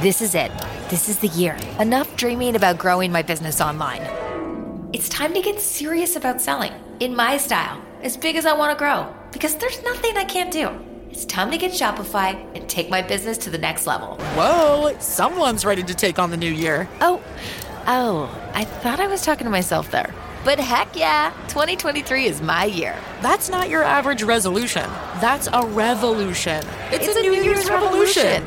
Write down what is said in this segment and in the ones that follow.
This is it. This is the year. Enough dreaming about growing my business online. It's time to get serious about selling in my style, as big as I want to grow, because there's nothing I can't do. It's time to get Shopify and take my business to the next level. Whoa, someone's ready to take on the new year. Oh, oh, I thought I was talking to myself there. But heck yeah, 2023 is my year. That's not your average resolution. That's a revolution. It's, a, New, Year's, revolution.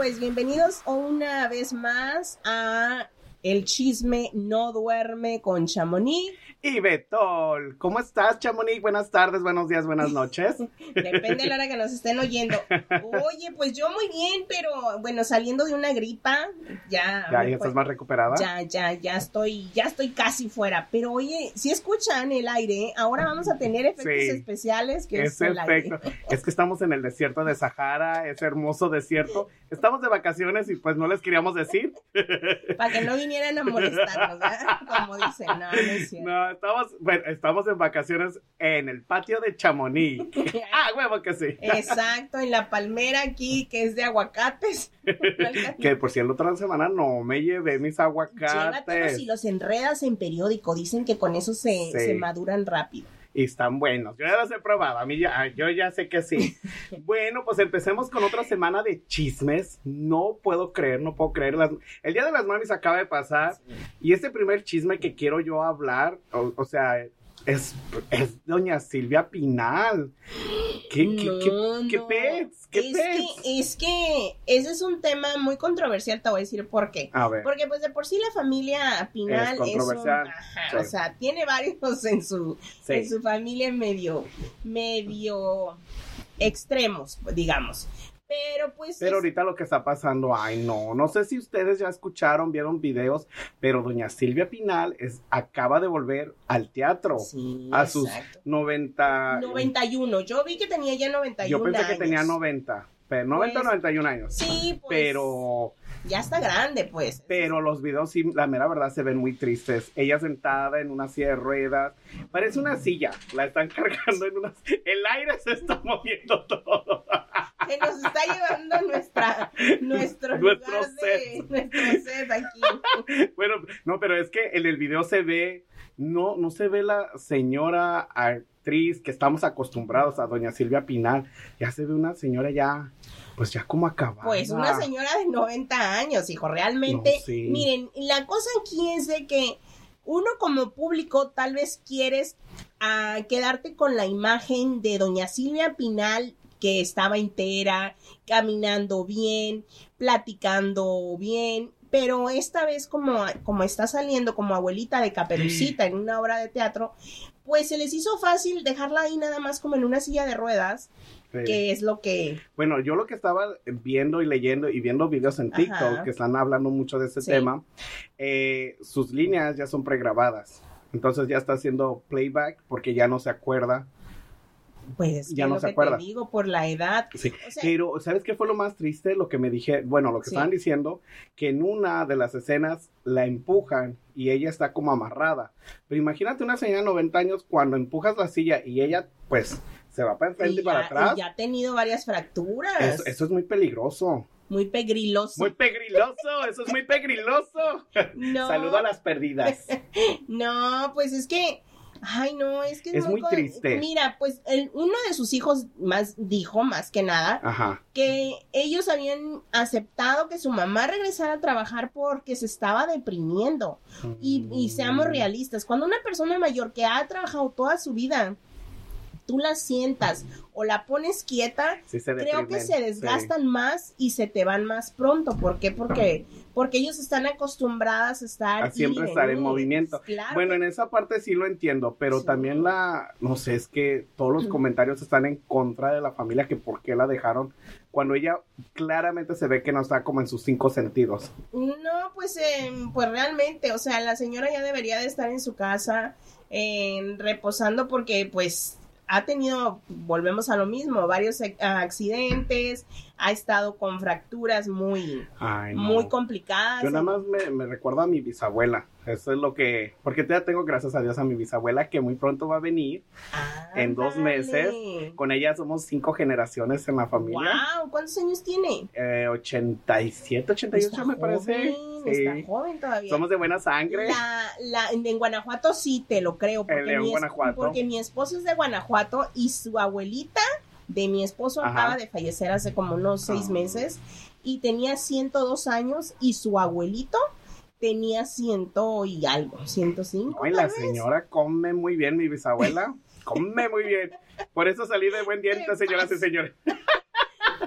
pues bienvenidos una vez más a El Chisme No Duerme con Chamonix. Y Betol, ¿cómo estás, Chamonix? Buenas tardes, buenos días, buenas noches. Depende de la hora que nos estén oyendo. Oye, pues yo muy bien, pero bueno, saliendo de una gripa, ya. ¿Ya, ya estás más recuperada? Ya, ya, ya estoy, ya estoy casi fuera. Pero oye, si escuchan el aire, ahora vamos a tener efectos Sí. especiales que es, Es el perfecto. aire. Es que estamos en el desierto de Sahara, ese hermoso desierto. Estamos de vacaciones y pues no les queríamos decir. Para que no vinieran a molestarnos, ¿verdad? Como dicen, no, no es cierto. No, estamos, bueno, estamos en vacaciones en el patio de Chamonix. Ah, huevo que sí. Exacto, en la palmera aquí, que es de aguacates. Que por si la otra semana no me llevé mis Llévatelos aguacates. y los enredas en periódico. Dicen que con eso se, Sí. se maduran rápido. Y están buenos. Yo ya los he probado. A mí ya, yo ya sé que sí. bueno, pues empecemos con otra semana de chismes. No puedo creer, no puedo creer. Las- el Día de las Mamis acaba de pasar. Y este primer chisme que quiero yo hablar, o, o sea, es, es doña Silvia Pinal. ¿Qué, qué, qué, No, qué pets? ¿Qué es pets? que, es que ese es un tema muy controversial, te voy a decir por qué. A ver. Porque pues de por sí la familia Pinal Es es, un, controversial, ajá, sí. o sea, tiene varios en su, Sí. en su familia medio, medio extremos, digamos. Pero pues Pero es- ahorita lo que está pasando, ay no, no sé si ustedes ya escucharon, vieron videos, pero doña Silvia Pinal es, acaba de volver al teatro Sí, a sus exacto. 90. 91. Yo vi que tenía ya 91 Yo pensé que tenía 90, pero 90 o Pues, 91 años. Sí, pues. Pero, Ya está grande, pues. pero los videos sí, la mera verdad se ven muy tristes. Ella sentada en una silla de ruedas, parece una silla, la están cargando en una, el aire se está moviendo todo. Se nos está llevando nuestra, nuestro, Nuestro lugar de- set. nuestro set aquí. Bueno, no, pero es que en el video se ve, no, no se ve la señora actriz que estamos acostumbrados a doña Silvia Pinal. Ya se ve una señora ya, pues ya como acabada. Pues una señora de 90 años, hijo, realmente. No, sí. Miren, la cosa aquí es de que uno como público tal vez quieres ah, quedarte con la imagen de doña Silvia Pinal que estaba entera, caminando bien, platicando bien, pero esta vez como, como está saliendo como abuelita de caperucita en una obra de teatro, pues se les hizo fácil dejarla ahí nada más como en una silla de ruedas, Sí. que es lo que... Bueno, yo lo que estaba viendo y leyendo y viendo videos en TikTok Ajá. que están hablando mucho de este Sí. tema, eh, sus líneas ya son pregrabadas. Entonces ya está haciendo playback porque ya no se acuerda Pues Ya no lo se que acuerda. te digo, por la edad. Sí, O sea- pero ¿sabes qué fue lo más triste? Lo que me dije, bueno, lo que Sí. estaban diciendo, que en una de las escenas la empujan y ella está como amarrada. Pero imagínate una señora de 90 años cuando empujas la silla y ella, pues, se va para enfrente y, Y para ya, atrás. y ya ha tenido varias fracturas. Eso, eso es muy peligroso. Muy pegriloso. Muy pegriloso, eso es muy pegriloso. No. Saludo a las perdidas. No, pues es que. Ay, no, es que Es muy con- triste. Mira, pues el- uno de sus hijos más dijo, más que nada, Ajá. que ellos habían aceptado que su mamá regresara a trabajar porque se estaba deprimiendo. Y, y seamos Mm. realistas, cuando una persona mayor que ha trabajado toda su vida, tú la sientas o la pones quieta, Sí creo que se sí. desgastan más y se te van más pronto. ¿Por qué? Porque, porque ellos están acostumbradas a estar... A siempre estar en movimiento. Claro. Bueno, en esa parte sí lo entiendo, pero Sí. también la, no sé, es que todos los comentarios están en contra de la familia, que por qué la dejaron, cuando ella claramente se ve que no está como en sus cinco sentidos. No, pues, eh, pues realmente, o sea, la señora ya debería de estar en su casa eh, reposando porque pues ha tenido, volvemos a lo mismo, varios ac- accidentes, ha estado con fracturas muy, Ay, no. muy complicadas. Yo nada más me, me recuerdo a mi bisabuela. Eso es lo que. Porque ya tengo, gracias a Dios, a mi bisabuela que muy pronto va a venir. en dos meses. Con ella somos cinco generaciones en la familia. Wow, ¿cuántos años tiene? Eh, 87, 88 Está me parece. Joven, Sí. Está joven todavía. Somos de buena sangre. La, la, en Guanajuato sí te lo creo. Porque, León, mi, es- Guanajuato. porque mi esposo es de Guanajuato y su abuelita de mi esposo Ajá. acaba de fallecer hace como unos seis Ah. meses y tenía 102 años y su abuelito tenía ciento y algo, 105. Ay, la vez. señora come muy bien, mi bisabuela. come muy bien. Por eso salí de buen diente, señoras y señores.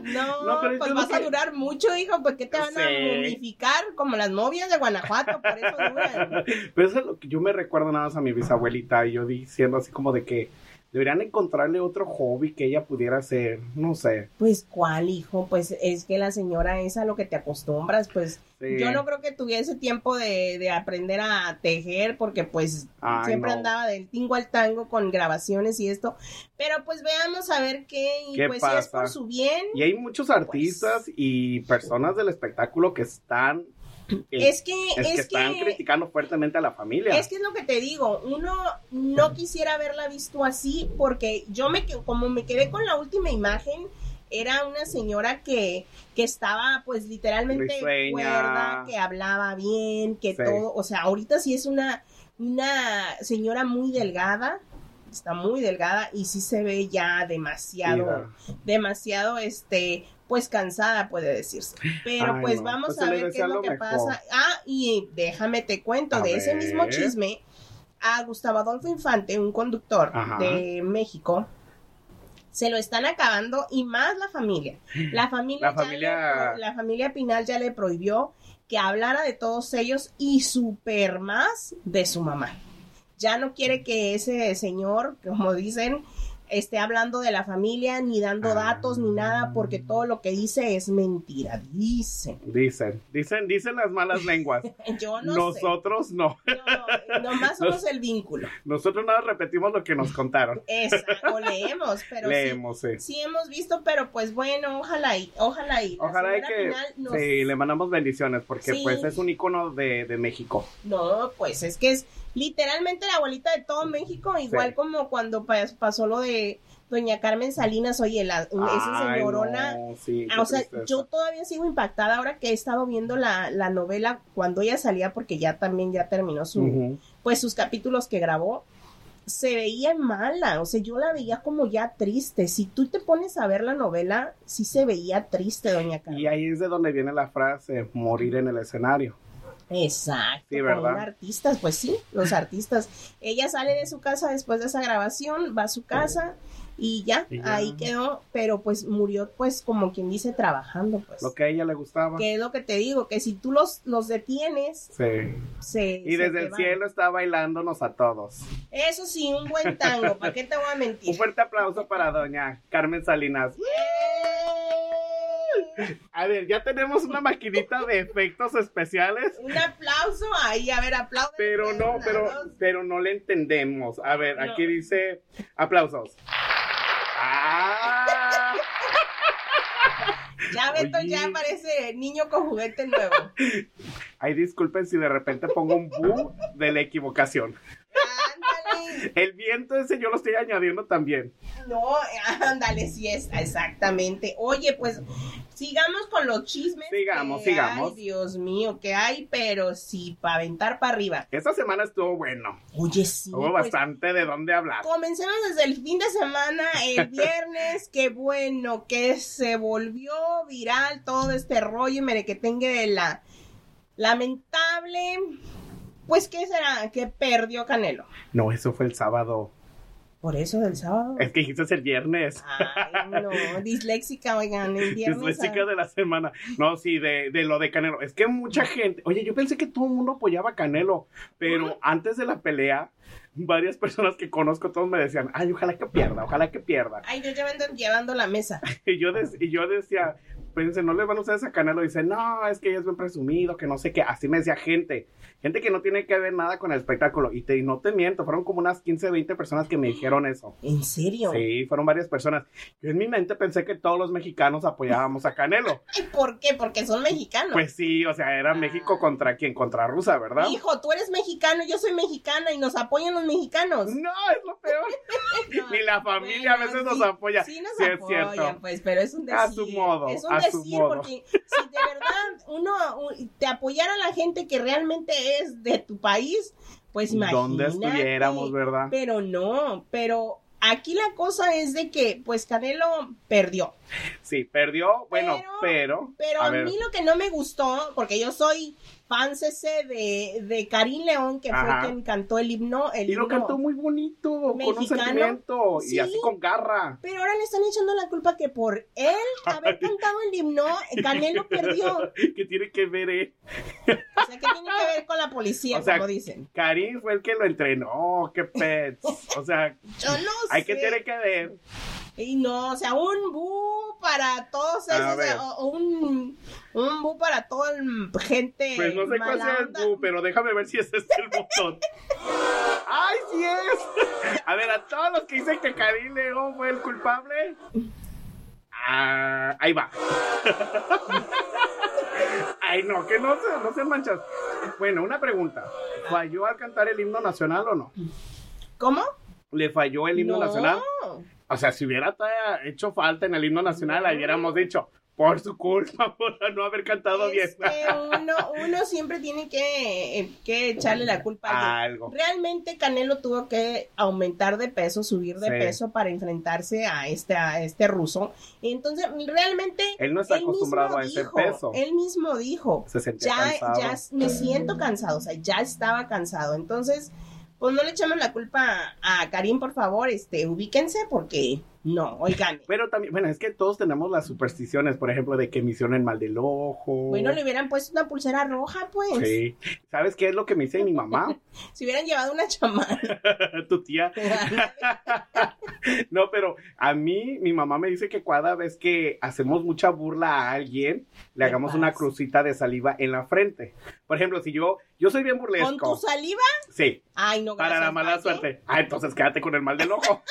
No, No, pero pues vas a durar mucho, hijo, pues que te van a Sí. momificar como las novias de Guanajuato, por eso duran. Pero eso es lo que yo me recuerdo nada más a mi bisabuelita y yo diciendo así como de que deberían encontrarle otro hobby que ella pudiera hacer. No sé. Pues, ¿cuál, hijo? Pues es que la señora es a lo que te acostumbras, pues Sí. yo no creo que tuviese tiempo de, de aprender a tejer porque pues Ay, siempre no. andaba del tingo al tango con grabaciones y esto, pero pues veamos a ver qué, y ¿Qué pues si es pasa? por su bien, Y hay muchos artistas y personas del espectáculo que están. Es que, es es que están que- criticando fuertemente a la familia. Es que es lo que te digo, uno no quisiera haberla visto así porque yo me como me quedé con la última imagen era una señora que, que estaba pues literalmente cuerda, que hablaba bien, que Sí. todo, o sea, ahorita sí es una una señora muy delgada, está muy delgada y sí se ve ya demasiado demasiado este pues cansada puede decirse pero Ay, pues no. vamos Pues a ver qué es lo lo que mejor. pasa ah y déjame te cuento A de ese mismo chisme a Gustavo Adolfo Infante un conductor Ajá. de México se lo están acabando y más la familia la familia La familia- le- la familia Pinal ya le prohibió que hablara de todos ellos y super más de su mamá ya no quiere que ese señor, como dicen, esté hablando de la familia, ni dando Ah. datos, ni nada, porque todo lo que dice es mentira. Dicen. Dicen, dicen, dicen las malas lenguas. Yo no Nosotros no. sé. No, nomás somos el vínculo. Nosotros nada repetimos lo que nos contaron. Esa, o leemos, pero sí- Leemos, sí. sí, hemos visto, pero pues bueno, ojalá y, ojalá y. Ojalá y que nos- sí, le mandamos bendiciones porque pues es un icono de, de México. No, pues es que es literalmente la abuelita de todo México, igual Sí. como cuando pa- pasó lo de doña Carmen Salinas, oye, la, esa señorona. no, sí, Ah, o sea, tristeza. yo todavía sigo impactada ahora que he estado viendo la, la novela cuando ella salía, porque ya también ya terminó su, pues sus capítulos que grabó. Se veía mala, o sea, yo la veía como ya triste. Si tú te pones a ver la novela, sí se veía triste, doña Carmen. Y ahí es de donde viene la frase morir en el escenario. Exacto, Sí, ¿verdad? un artistas, pues sí, los artistas. Ella sale de su casa después de esa grabación, va a su casa y ya, Y ya. ahí quedó, pero pues murió pues como quien dice trabajando, pues. Lo que a ella le gustaba. Que es lo que te digo, que si tú los, los detienes, Sí. se... Y desde el van. cielo está bailándonos a todos. Eso sí, un buen tango, ¿para qué te voy a Un mentir? fuerte aplauso para doña Carmen Salinas. A ver, ya tenemos una maquinita de efectos especiales. Un aplauso ahí, a ver, aplauso. Pero no, pero, pero no le entendemos. A ver, aquí dice aplausos. ¡Ah! Ya Beto ya parece niño con juguete nuevo. Ay, disculpen si de repente pongo un bu de la equivocación. El viento ese yo lo estoy añadiendo también. No, ándale, sí es, exactamente. Oye, pues sigamos con los chismes. Sigamos, que sigamos. Ay, Dios mío, que hay, pero sí, para aventar para arriba. Esta semana estuvo bueno. Oye, sí. Hubo pues, bastante de dónde hablar. Comencemos desde el fin de semana, el viernes, qué bueno que se volvió viral todo este rollo merequetengue de la lamentable, pues qué será, que perdió Canelo. No, eso fue el sábado. Por eso del sábado. Es que dijiste el viernes. Ay, no, disléxica, oigan, el viernes. Disléxica de la semana. No, sí, de, de lo de Canelo. Es que mucha gente. Oye, yo pensé que todo el mundo apoyaba a Canelo, pero antes de la pelea, varias personas que conozco, todos me decían, ay, ojalá que pierda, ojalá que pierda. Ay, yo ya me ando llevando la mesa. Y yo, des- y yo decía, pues no le van a ustedes a Canelo. Dice, no, es que ella es bien presumido, que no sé qué. Así me decía gente. Gente que no tiene que ver nada con el espectáculo. Y, te, y no te miento, fueron como unas 15, 20 personas que me dijeron eso. ¿En serio? Sí, fueron varias personas. Yo en mi mente pensé que todos los mexicanos apoyábamos a Canelo. Ay, ¿Por qué? Porque son mexicanos. Pues sí, o sea, era México contra quién, contra Rusia, ¿verdad? Hijo, tú eres mexicano, yo soy mexicana y nos apoyan los mexicanos. No, es lo peor. No, Ni la familia a veces sí, nos apoya. Sí, nos Sí, es apoyan, cierto. pues, pero es un decir. A su modo, Es un a su decir, porque si de verdad uno te apoyara a la gente que realmente es de tu país, pues imagínate. Donde estuviéramos, ¿verdad? Pero no, pero aquí la cosa es de que, pues, Canelo perdió. Sí, perdió, bueno, pero. Pero a mí lo que no me gustó, porque yo soy fan ese de, de Karim León, que Ajá. fue quien cantó el himno. El Y lo himno. cantó muy bonito, con un sentimiento Sí. y así con garra. Pero ahora le están echando la culpa que por él haber cantado el himno, Canelo perdió. ¿Qué tiene que ver, eh? O sea, ¿qué tiene que ver con la policía, O sea, como dicen? Karim fue el que lo entrenó, qué pets. O sea, Yo no hay sé. que tiene que ver. Y no, o sea, un bu para todos esos, o- o un, un bu para toda el gente. Pues no sé cuál sea el bu, pero déjame ver si ese es el botón. ¡Ay, sí es! A ver, a todos los que dicen que Karim León fue el culpable. Ah, ahí va. Ay, no, que no se, no se manchas. Bueno, una pregunta. ¿Falló al cantar el himno nacional o no? ¿Cómo? ¿Le falló el himno no. nacional? O sea, si hubiera hecho falta en el himno nacional, ahí hubiéramos dicho, por su culpa, por no haber cantado bien. Que uno, uno siempre tiene que, eh, que echarle la culpa a. Algo. Realmente Canelo tuvo que aumentar de peso, subir de Sí. peso para enfrentarse a este, a este ruso. Entonces, realmente... Él no está acostumbrado a ese dijo, peso. Él mismo dijo, Se sentía ya, cansado. ya me siento cansado, o sea, ya estaba cansado. Entonces, pues no le echamos la culpa a Karim, por favor, este, ubíquense porque no, oigan. Pero también, bueno, es que todos tenemos las supersticiones, por ejemplo, de que misión el mal del ojo. Bueno, le hubieran puesto una pulsera roja, pues. Sí. ¿Sabes qué es lo que me dice mi mamá? Si hubieran llevado una chamana. tu tía. no, pero a mí, mi mamá me dice que cada vez que hacemos mucha burla a alguien, le ¿Qué hagamos una crucita de saliva en la frente. Por ejemplo, si yo, yo soy bien ¿Con burlesco. tu saliva? Sí, Ay, no, para gracias, la mala ¿eh? suerte. Ah, entonces quédate con el mal del ojo.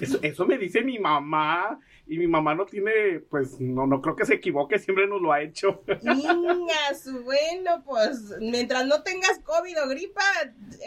Eso, eso me dice mi mamá. Y mi mamá no tiene, pues, no, no creo que se equivoque, siempre nos lo ha hecho. Su bueno, pues mientras no tengas COVID o gripa,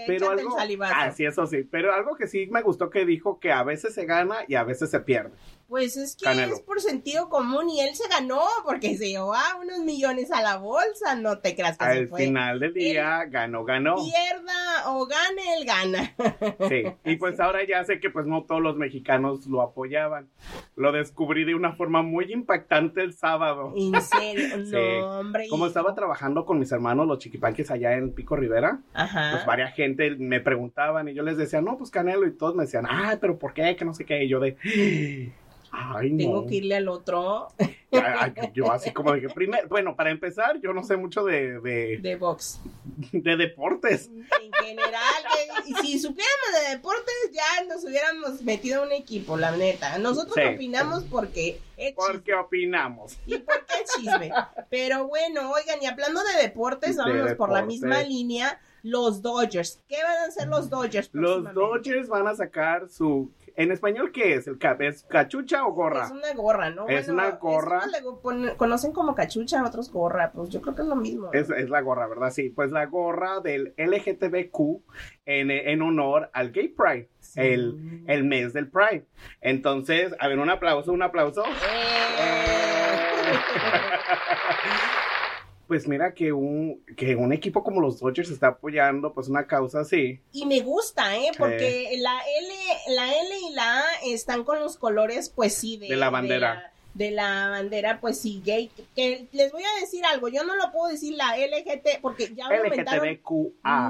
Pero échate algo, el salivazo. ah, sí, eso sí, pero algo que sí me gustó que dijo que a veces se gana y a veces se pierde. Pues es que Canelo. es por sentido común y él se ganó porque se llevó a unos millones a la bolsa, no te creas que se Al fue. final del día, ganó, ganó. Pierda o gane, él gana. Sí, y pues ahora ya sé que pues no todos los mexicanos lo apoyaban. Lo descubrí de una forma muy impactante el sábado. En serio, no, Sí. hombre. Como hijo. estaba trabajando con mis hermanos, los chiquipanques allá en Pico Rivera, Ajá. pues varias gente me preguntaban y yo les decía, no, pues Canelo, y todos me decían, ay, pero ¿por qué? Que no sé qué. Y yo de, ay, no. Tengo que irle al otro Ay, yo así como de que primero, bueno, para empezar, yo no sé mucho de, de, de box. de deportes. En general, y si supiéramos de deportes, ya nos hubiéramos metido en un equipo, la neta. Nosotros Sí. opinamos porque es ¿Por chisme. qué opinamos? Y porque es chisme. Pero bueno, oigan, y hablando de deportes, De vámonos por la misma línea. Los Dodgers. ¿Qué van a hacer los Dodgers? Los? Dodgers van a sacar su ¿En español qué es el cap? ¿Es cachucha o gorra? Es una gorra, ¿no? Es una gorra. le conocen como cachucha, otros gorra. Pues yo creo que es lo mismo. ¿no? Es, es la gorra, ¿verdad? Sí, pues la gorra del LGTBQ en, en honor al Gay Pride, el, el mes del Pride. Entonces, a ver, un aplauso, un aplauso. Eh. Pues mira que un, que un equipo como los Dodgers está apoyando pues una causa así. Y me gusta, ¿eh? Porque la L, la L y la A están con los colores, pues sí, de, De la bandera. la- De la, bandera, pues sí, gay. Que les voy a decir algo, yo no lo puedo decir la LGT, porque ya me aumentaron.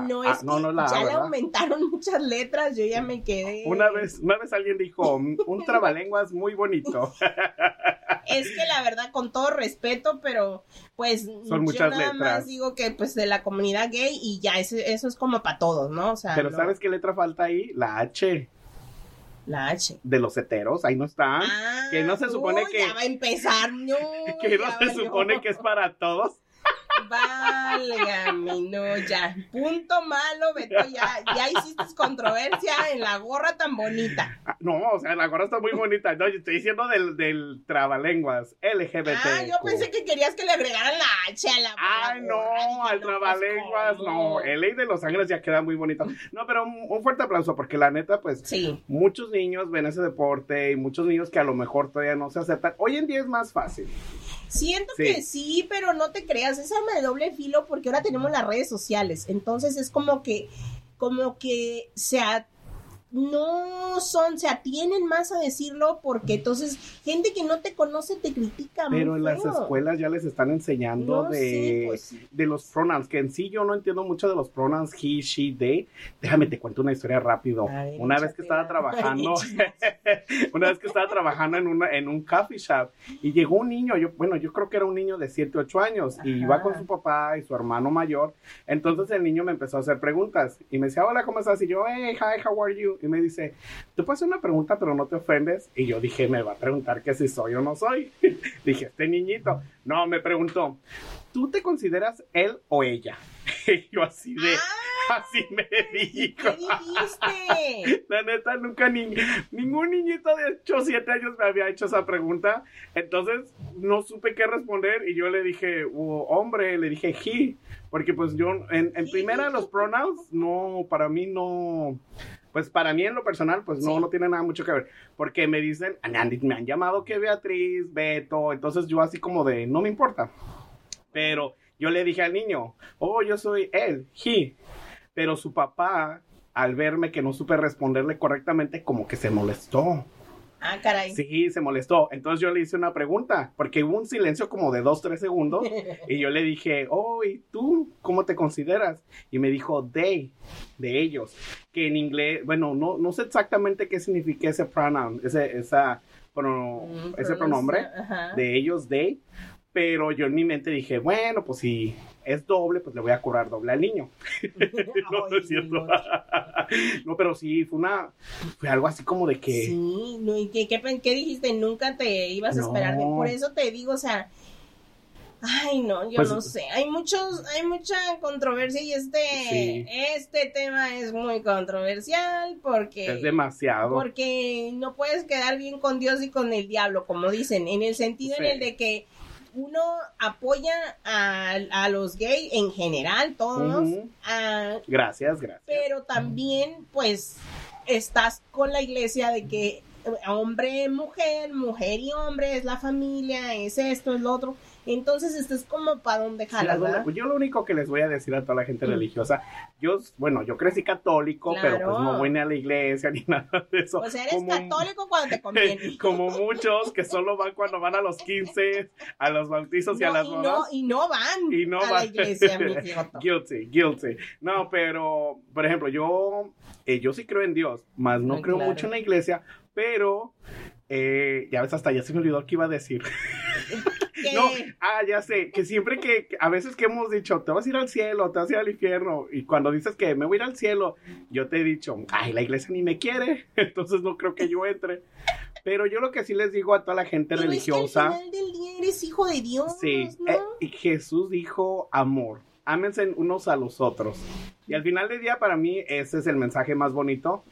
No, Ah, es no, no la ya le aumentaron muchas letras, yo ya me quedé. Una vez, una vez alguien dijo, un trabalenguas muy bonito. Es que la verdad, con todo respeto, pero pues Son yo muchas nada letras. más digo que pues de la comunidad gay y ya, eso, eso es como para todos, ¿no? O sea, Pero no- ¿sabes qué letra falta ahí? La H La H. de los heteros, ahí no está. Ah, que no se supone que- Ya va a empezar, no. que no se supone que es para todos. Válgame, no, ya. Punto malo, Beto, ya, ya hiciste controversia en la gorra tan bonita. Ah, No, o sea, la gorra está muy bonita. No, yo estoy diciendo del, del trabalenguas LGBT. Ah, yo pensé que querías que le agregaran la H a la Ay, la gorra. no, al trabalenguas, pues, no. El ley de Los Ángeles ya queda muy bonito. No, pero un, un fuerte aplauso, porque la neta, pues, Sí. muchos niños ven ese deporte y muchos niños que a lo mejor todavía no se aceptan. Hoy en día es más fácil. Siento Sí. que sí, pero no te creas, es arma de doble filo porque ahora tenemos las redes sociales. Entonces es como que, como que se a- no son, se atienen más a decirlo porque entonces gente que no te conoce te critica Pero en las escuelas ya les están enseñando No de, pues sí. de los pronouns, que en sí yo no entiendo mucho de los pronouns he, she, they. Déjame te cuento una historia rápido. Ver, una vez que estaba trabajando, una vez que estaba trabajando en, una, en un coffee shop y llegó un niño, yo, bueno, yo creo que era un niño de 7, 8 años y iba con su papá y su hermano mayor. Entonces el niño me empezó a hacer preguntas y me decía, hola, ¿cómo estás? Y yo, hey, hi, how are you? Y me dice, ¿te puedo hacer una pregunta pero no te ofendes? Y yo dije, me va a preguntar que si soy o no soy. dije, este niñito. No, me preguntó, ¿tú te consideras él o ella? y yo así de, así me dijo. ¿Qué dijiste? La neta, nunca ni, ningún niñito de 8 o 7 años me había hecho esa pregunta. Entonces, no supe qué responder y yo le dije, "Oh, hombre, le dije he. Porque pues yo, en, en primera, los pronouns, no, para mí no... Pues para mí en lo personal, pues no, Sí. no tiene nada mucho que ver. Porque me dicen, me han, me han llamado que Beatriz, Beto, entonces yo así como de, no me importa. Pero yo le dije al niño, oh, yo soy él, he. Pero su papá, al verme que no supe responderle correctamente, como que se molestó. Ah, caray. Sí, se molestó. Entonces yo le hice una pregunta, porque hubo un silencio como de dos, tres segundos, y yo le dije, oh, ¿y tú cómo te consideras? Y me dijo, they, de ellos, que en inglés, bueno, no, no sé exactamente qué significa ese pronoun, ese, esa, prono- Mm, ese pronombre de ellos, they, pero yo en mi mente dije, bueno, pues si es doble, pues le voy a cobrar doble al niño. no, no es cierto. no. pero sí, fue una, fue algo así como de que... Sí, no, ¿y qué, qué, dijiste? Nunca te ibas a No. esperar. Por eso te digo, o sea, ay, no, yo Pues- no sé. Hay muchos, hay mucha controversia y este, Sí. este tema es muy controversial porque, Es demasiado. porque no puedes quedar bien con Dios y con el diablo, como dicen, en el sentido en el de que uno apoya a, a los gays en general, todos, a- Gracias, gracias. pero también pues estás con la iglesia de que hombre, mujer, mujer y hombre es la familia, es esto, es lo otro. Entonces estás como para Sí, jalas, lo- ¿verdad? yo lo único que les voy a decir a toda la gente Mm. religiosa, yo, bueno, yo crecí católico, pero Claro. pues no voy ni a la iglesia ni nada de eso. Sea, eres Como- católico cuando te conviene. Como muchos que solo van cuando van a los 15, a los bautizos y a No, las y, bodas. no, y no van y no a la va- iglesia, mi guilty, guilty. No, pero, por ejemplo, yo, eh, yo sí creo en Dios, más no Ah, creo claro. mucho en la iglesia, pero, eh, ya ves, hasta ya se me olvidó qué iba a decir. Que- No, ah, ya sé, que siempre que, a veces que hemos dicho, te vas a ir al cielo, te vas a ir al infierno, y cuando dices que me voy a ir al cielo, yo te he dicho, ay, la iglesia ni me quiere, entonces no creo que yo entre. Pero yo lo que sí les digo a toda la gente pero es que religiosa, al final del día eres hijo de Dios, sí, ¿no? eh, y Jesús dijo amor, ámense unos a los otros. Y al final del día, para mí, ese es el mensaje más bonito.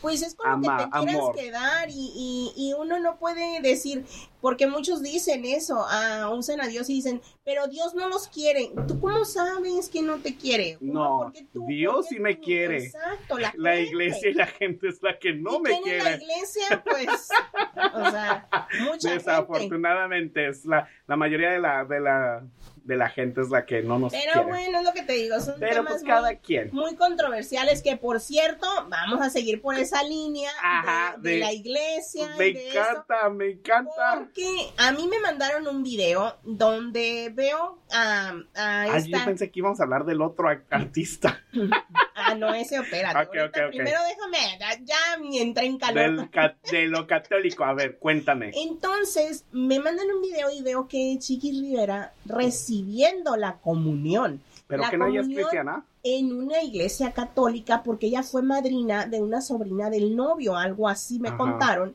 Pues es como Ama- que te quieras amor. quedar y, y, y uno no puede decir, porque muchos dicen eso, ah, usan a Dios y dicen, pero Dios no los quiere. ¿Tú cómo sabes que no te quiere? No, tú- Dios sí me tú- quiere. Exacto, la, La iglesia y la gente es la que no ¿Y me quién es la quiere. iglesia? Pues, o sea, mucha gente. Desafortunadamente, es la, la mayoría de la, de la de la gente es la que no nos Pero quiere. bueno, es lo que te digo, son Pero temas pues cada muy, quien. muy controversiales que, por cierto, vamos a seguir por esa línea Ajá, de, de de- la iglesia. Me de esto. encanta, me encanta. Porque a mí me mandaron un video donde veo a, a Ay, yo pensé que íbamos a hablar del otro artista, Ah, no, ese opera. Ok, ok, ok. Primero déjame, ya, ya entré en calor. del, de lo católico. A ver, cuéntame. Entonces, me mandan un video y veo que Chiqui Rivera recibiendo la comunión. Pero la que no ella es cristiana. En una iglesia católica porque ella fue madrina de una sobrina del novio, algo así me Ajá. contaron.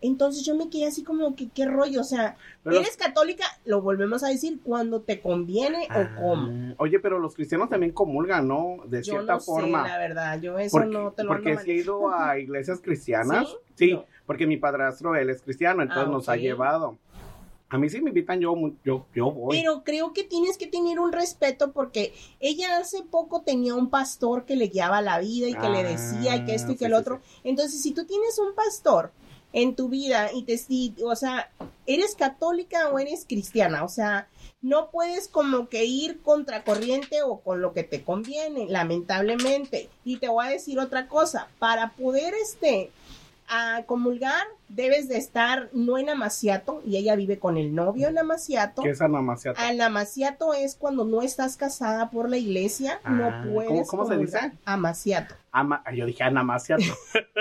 Entonces yo me quedé así como que qué rollo, o sea, Pero- eres católica, lo volvemos a decir cuando te conviene o cómo. Ah, Oye, pero los cristianos también comulgan, ¿no? De Yo cierta no forma. sé, la verdad, yo eso Porque, no te lo porque sí he ido a iglesias cristianas. ¿Sí? Sí, No. porque mi padrastro, él es cristiano, entonces Ah, nos ha llevado. A mí sí me invitan, yo, yo, yo voy. Pero creo que tienes que tener un respeto porque ella hace poco tenía un pastor que le guiaba la vida y que le decía y que esto y que Ah, el sí, otro. sí, Entonces, si tú tienes un pastor en tu vida y te, y- o sea, eres católica o eres cristiana, o sea, no puedes como que ir contracorriente o con lo que te conviene, lamentablemente. Y te voy a decir otra cosa, para poder este a comulgar debes de estar no en amaciato y ella vive con el novio en amaciato. Que es anamaciato. Al amaciato es cuando no estás casada por la iglesia, Ah, no puedes. ¿cómo- cómo se dice? Amaciato. Ama- yo dije anamaciato.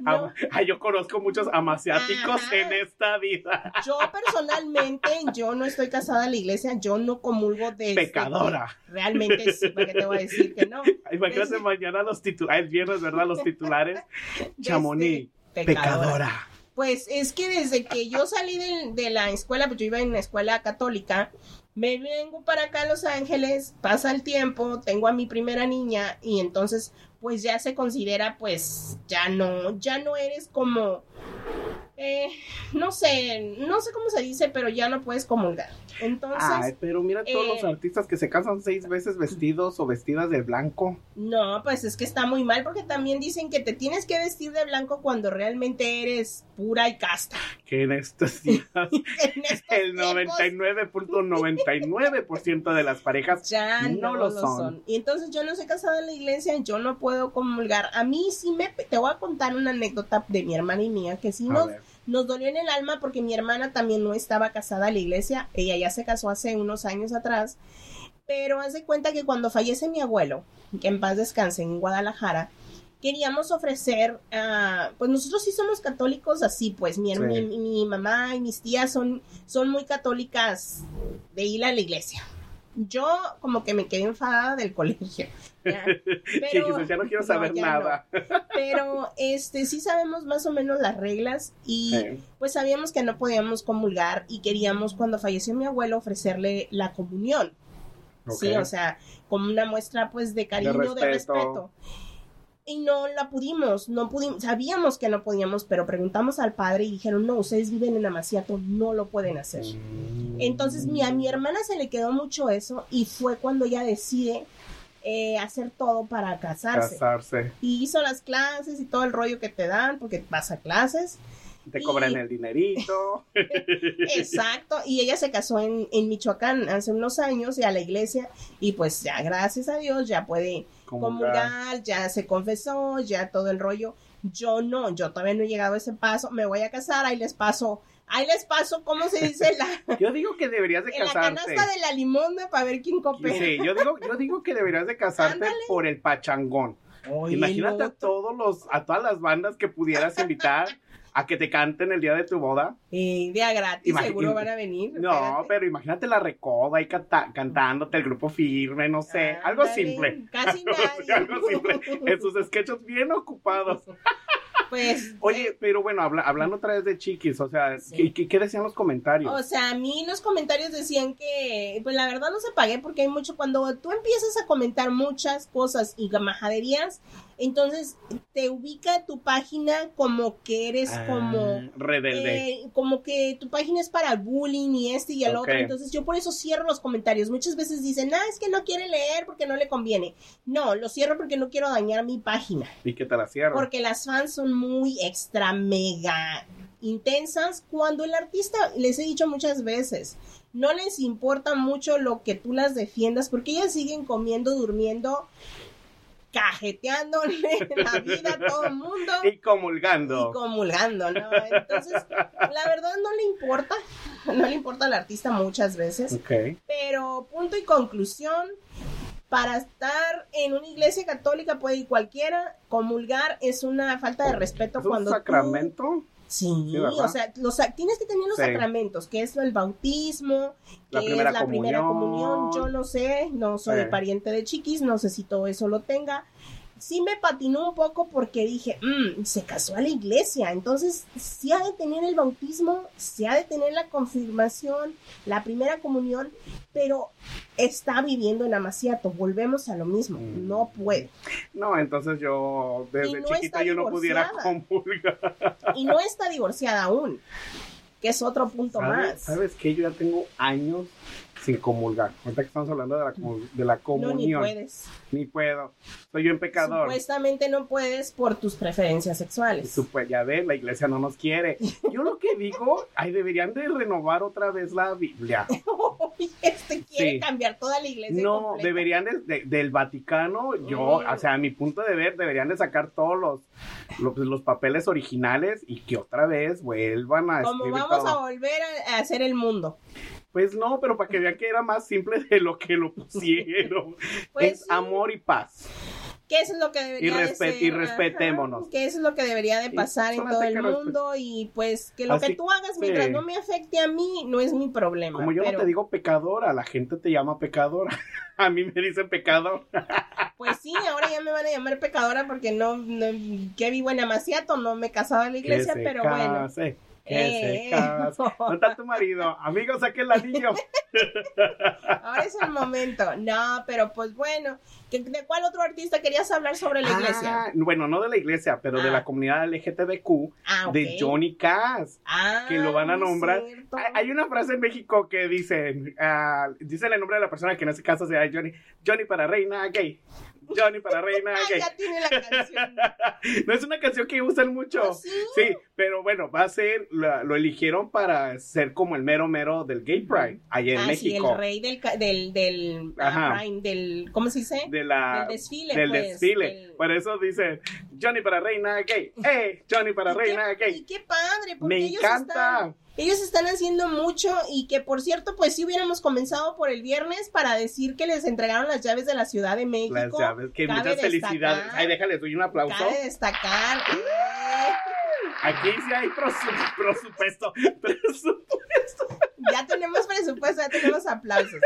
No. Am- ay, yo conozco muchos amaciáticos Ajá. en esta vida. Yo personalmente, yo no estoy casada en la iglesia, yo no comulgo de Pecadora. Realmente sí, ¿para qué te voy a decir que no? Imagínate Desde- mañana los titulares, es viernes, ¿verdad? Los titulares. Chamonix, Pecadora. Pues es que desde que yo salí de, de la escuela, pues yo iba en la escuela católica, me vengo para acá a Los Ángeles, pasa el tiempo, tengo a mi primera niña y entonces pues ya se considera pues ya no, ya no eres como, eh, no sé, no sé cómo se dice, pero ya no puedes comulgar. Entonces, Ay, pero mira todos eh, los artistas que se casan seis veces vestidos o vestidas de blanco. no, pues es que está muy mal porque también dicen que te tienes que vestir de blanco cuando realmente eres pura y casta. Que en estos días En estos el tiempos 99.99% de las parejas ya no no, lo lo son. son. Y entonces yo no soy casada en la iglesia, yo no puedo comulgar. A mí sí me... Te voy a contar una anécdota de mi hermana y mía que sí A nos, ver. Nos dolió en el alma porque mi hermana también no estaba casada en la iglesia. Ella ya se casó hace unos años atrás. Pero haz de cuenta que cuando fallece mi abuelo, que en paz descanse en Guadalajara, queríamos ofrecer, ah, pues nosotros sí somos católicos así, pues mi, Sí. mi, mi mamá y mis tías son, son muy católicas de ir a la iglesia. Yo como que me quedé enfadada del colegio. Pero- ya no quiero saber nada. Pero este sí sabemos más o menos las reglas y pues sabíamos que no podíamos comulgar y queríamos cuando falleció mi abuelo ofrecerle la comunión. Sí, o sea, como una muestra pues de cariño, de respeto. respeto. Y no la pudimos, no pudimos, sabíamos que no podíamos, pero preguntamos al padre y dijeron, no, ustedes viven en Amaciato, no lo pueden hacer. Entonces mi, a mi hermana se le quedó mucho eso y fue cuando ella decide eh, hacer todo para casarse. casarse. Y hizo las clases y todo el rollo que te dan porque vas a clases. Te Y- cobran el dinerito. Exacto, y ella se casó en, en Michoacán hace unos años y a la iglesia y pues ya gracias a Dios ya puede Comulgar. comulgar, ya se confesó, ya todo el rollo. Yo no, yo todavía no he llegado a ese paso, me voy a casar, ahí les paso, ahí les paso, ¿cómo se dice? La, Yo digo que deberías de en la casarte. canasta de la limonda para ver quién coopera. Sí, yo digo, yo digo que deberías de casarte Ándale. por el pachangón. Oye, Imagínate a todos los, a todas las bandas que pudieras invitar a que te canten el día de tu boda. eh, de a gratis, Imagi- seguro van a venir. No, espérate. pero imagínate la recoda ahí canta- cantándote el grupo firme, no sé, algo simple. Casi nadie. algo simple. En sus sketches bien ocupados. Pues. Oye, pero bueno, habla- hablando otra vez de chiquis, o sea, Sí. ¿qué, qué- qué decían los comentarios? O sea, a mí los comentarios decían que, pues la verdad no se pagué porque hay mucho, cuando tú empiezas a comentar muchas cosas y majaderías, entonces te ubica tu página como que eres Ah, como, rebelde. eh, como que tu página es para bullying y este y el otro, entonces yo por eso cierro los comentarios. Muchas veces dicen, ah, es que no quiere leer porque no le conviene. No, lo cierro porque no quiero dañar mi página. y que te la cierran. Porque las fans son muy extra mega intensas cuando el artista, les he dicho muchas veces, no les importa mucho lo que tú las defiendas porque ellas siguen comiendo, durmiendo, cajeteándole la vida a todo el mundo Y comulgando. y comulgando, ¿no? Entonces, la verdad no le importa, no le importa al artista muchas veces. Ok. Pero punto y conclusión, para estar en una iglesia católica puede ir cualquiera, comulgar es una falta de respeto ¿Es un cuando sacramento? Sí, o sea, los, tienes que tener los Sí. sacramentos, que es el bautismo, La que primera es la primera comunión. comunión, yo no sé, no soy Sí. pariente de chiquis, no sé si todo eso lo tenga. Sí me patinó un poco porque dije, "Mm, se casó a la iglesia, entonces sí ha de tener el bautismo, sí ha de tener la confirmación, la primera comunión, pero está viviendo en Amaciato, volvemos a lo mismo, Mm. no puede. No, entonces yo desde no chiquita yo no pudiera comulgar. Y no está divorciada aún, que es otro punto ¿Sabes, más. ¿Sabes qué? Yo ya tengo años sin comulgar. Ahorita que estamos hablando de la, de la No, comunión. ni puedes. Ni puedo. Soy yo un pecador. Supuestamente no puedes por tus preferencias sexuales. Supe- ya ves, la iglesia no nos quiere. Yo lo que digo, ay, deberían de renovar otra vez la Biblia. Este quiere Sí. cambiar toda la iglesia. No, completa. deberían de- de- del Vaticano, yo, Mm. o sea, a mi punto de ver, deberían de sacar todos los, los, los papeles originales y que otra vez vuelvan a Como vamos todo. a volver a, a hacer el mundo. Pues no, pero para que vean que era más simple de lo que lo pusieron. Pues es sí. amor y paz. ¿Qué es lo que debería Y de respe- ser? y respetémonos. Ajá, ¿Qué es lo que debería de pasar en todo el que mundo? Y pues que lo Así que tú hagas mientras no me afecte a mí no es mi problema. Como yo pero, no te digo pecadora, la gente te llama pecadora. a mí me dicen pecador. Pues sí, ahora ya me van a llamar pecadora porque no, no que vivo en Amaciato, no me he casado en la iglesia, que pero bueno. Que Eh, se. ¿Dónde está tu marido? Amigo, saque el anillo. Ahora es el momento. No, pero pues bueno. ¿de de cuál otro artista querías hablar sobre la iglesia? Ah, bueno, no de la iglesia, pero de Ah. la comunidad LGTBQ, Ah, de Johnny Cass. Ah, que lo van a nombrar. Hay- una frase en México que dicen, ah, dicen el nombre de la persona que en este caso sea Johnny, Johnny para reina gay, Johnny para reina Ah, gay. ya tiene la canción. No es una canción que usan mucho. ¿Ah, sí? Sí, pero bueno, va a ser, lo eligieron para ser como el mero mero del Gay Pride, allá en ah, sí, México. el rey del, del, del, ah, Ajá. Prime, del, ¿cómo se dice? de la, del desfile, del pues, desfile. Por eso dicen, Johnny para reina gay, ¡eh! Johnny para Y reina qué, y gay. qué padre, porque Me ellos encanta. están, ellos están haciendo mucho y que por cierto, pues si hubiéramos comenzado por el viernes para decir que les entregaron las llaves de la Ciudad de México. Las llaves, que cabe muchas felicidades. Ay, déjale, doy un aplauso. Cabe destacar. Aquí sí hay presupuesto. Presupuesto. ya tenemos presupuesto, ya tenemos aplausos.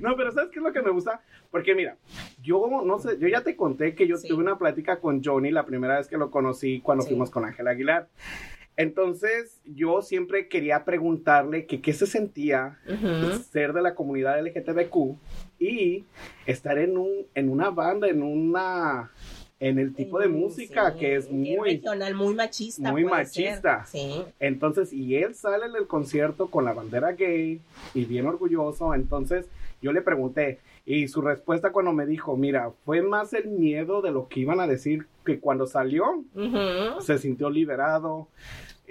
No, pero ¿sabes qué es lo que me gusta? Porque mira, yo no sé, yo ya te conté que yo Sí. tuve una plática con Johnny la primera vez que lo conocí cuando Sí. fuimos con Ángel Aguilar. Entonces, yo siempre quería preguntarle que qué se sentía ser de la comunidad LGTBQ y estar en un en una banda, en una en el tipo de música sí, que es muy regional, muy machista. muy machista. Sí. Entonces, y él sale en el concierto con la bandera gay y bien orgulloso. Entonces, yo le pregunté y su respuesta cuando me dijo, mira, fue más el miedo de lo que iban a decir que cuando salió se sintió liberado.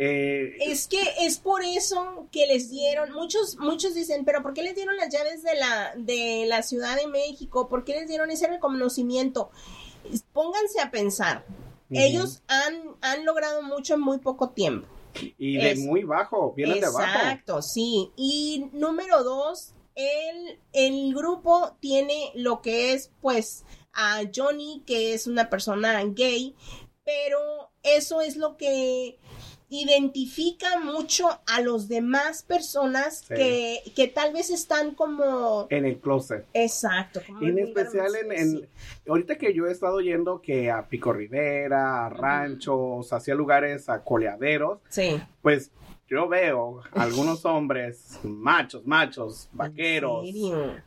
Eh, Es que es por eso que les dieron, muchos, muchos dicen, pero ¿por qué les dieron las llaves de la, de la Ciudad de México? ¿Por qué les dieron ese reconocimiento? Pónganse a pensar. Ellos han, han logrado mucho en muy poco tiempo. y de es- muy bajo, vienen de abajo. Exacto, sí. Y número dos, el, el grupo tiene lo que es, pues, a Johnny, que es una persona gay, pero eso es lo que identifica mucho a los demás personas Sí. que, que tal vez están como... En el closet. Exacto. en especial en, ahorita que yo he estado yendo que a Pico Rivera, a ranchos, hacia lugares, a coleaderos, Sí. pues yo veo algunos hombres machos, machos, vaqueros,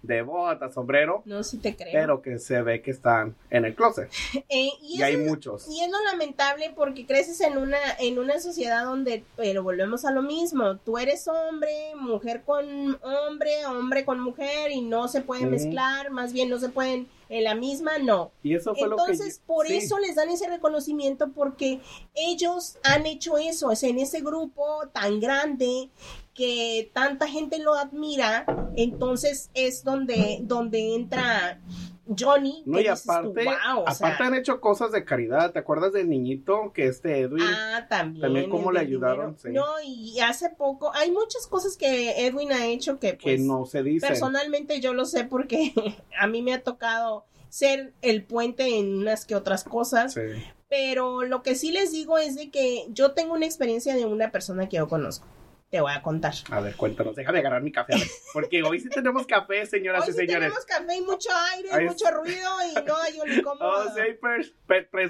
de bota, sombrero, No, sí te creo. pero que se ve que están en el closet. Eh, y, Y hay muchos. Y es lo lamentable porque creces en una, en una sociedad donde, pero volvemos a lo mismo, tú eres hombre, mujer con hombre, hombre con mujer y no se pueden mezclar, más bien no se pueden en la misma, no. Y eso fue lo que... Entonces, por sí. eso les dan ese reconocimiento porque ellos han hecho eso, es en ese grupo tan grande que tanta gente lo admira, entonces es donde, donde entra Johnny. No, que y tú, aparte, aparte sea, han hecho cosas de caridad. ¿Te acuerdas del niñito que este Edwin? Ah, también. También cómo le ayudaron, sí. No, y hace poco, hay muchas cosas que Edwin ha hecho que, que pues, no se dice. personalmente yo lo sé porque a mí me ha tocado ser el puente en unas que otras cosas, Sí. pero lo que sí les digo es de que yo tengo una experiencia de una persona que yo conozco. Te voy a contar. A ver, cuéntanos, déjame agarrar mi café. a ver, Porque hoy sí tenemos café, señoras Hoy y sí señores. tenemos café y mucho aire, Ahí mucho ruido y no hay ni cómo. Oh, sí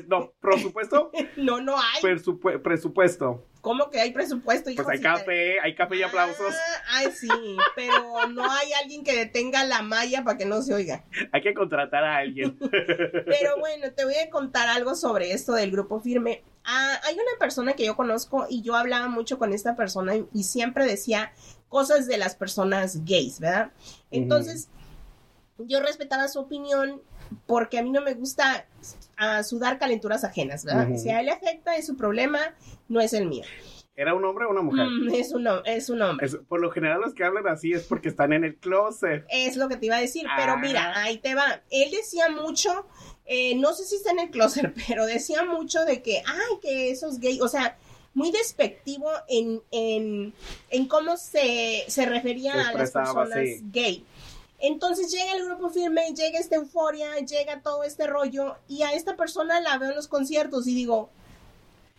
no, presupuesto. No, no hay. Presupue- presupuesto. ¿Cómo que hay presupuesto? Pues hijo? hay Si te- café, hay café y aplausos. Ah, ay, sí, pero no hay alguien que detenga la malla para que no se oiga. Hay que contratar a alguien. Pero bueno, te voy a contar algo sobre esto del grupo firme. Ah, hay una persona que yo conozco y yo hablaba mucho con esta persona y, y siempre decía cosas de las personas gays, ¿verdad? Entonces, yo respetaba su opinión porque a mí no me gusta ah, sudar calenturas ajenas, ¿verdad? Si a él le afecta, es su problema, no es el mío. ¿Era un hombre o una mujer? Mm, es, un, es un hombre. Es- por lo general los que hablan así es porque están en el closet. Es lo que te iba a decir, pero Ah. mira, ahí te va. Él decía mucho, eh, no sé si está en el closet, pero decía mucho de que, ay, que esos gays, o sea, muy despectivo en, en, en cómo se, se refería Se a las personas sí. gay. Entonces llega el grupo firme, llega esta euforia, llega todo este rollo, y a esta persona la veo en los conciertos y digo,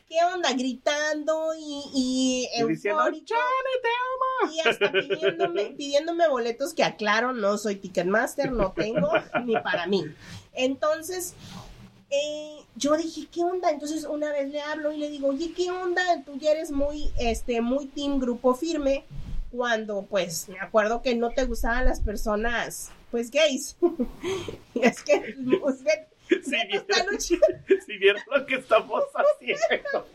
¿qué onda? Gritando y, y Y diciendo, Johnny, te amo. y hasta pidiéndome, pidiéndome boletos que aclaro, no soy Ticketmaster, no tengo ni para mí. Entonces, eh, yo dije, ¿qué onda? Entonces una vez le hablo y le digo, oye, ¿qué onda? Tú ya eres muy, este, muy team grupo firme, cuando pues me acuerdo que no te gustaban las personas, pues gays. Es que, Si vieron, luchando, si vieron lo que estamos haciendo,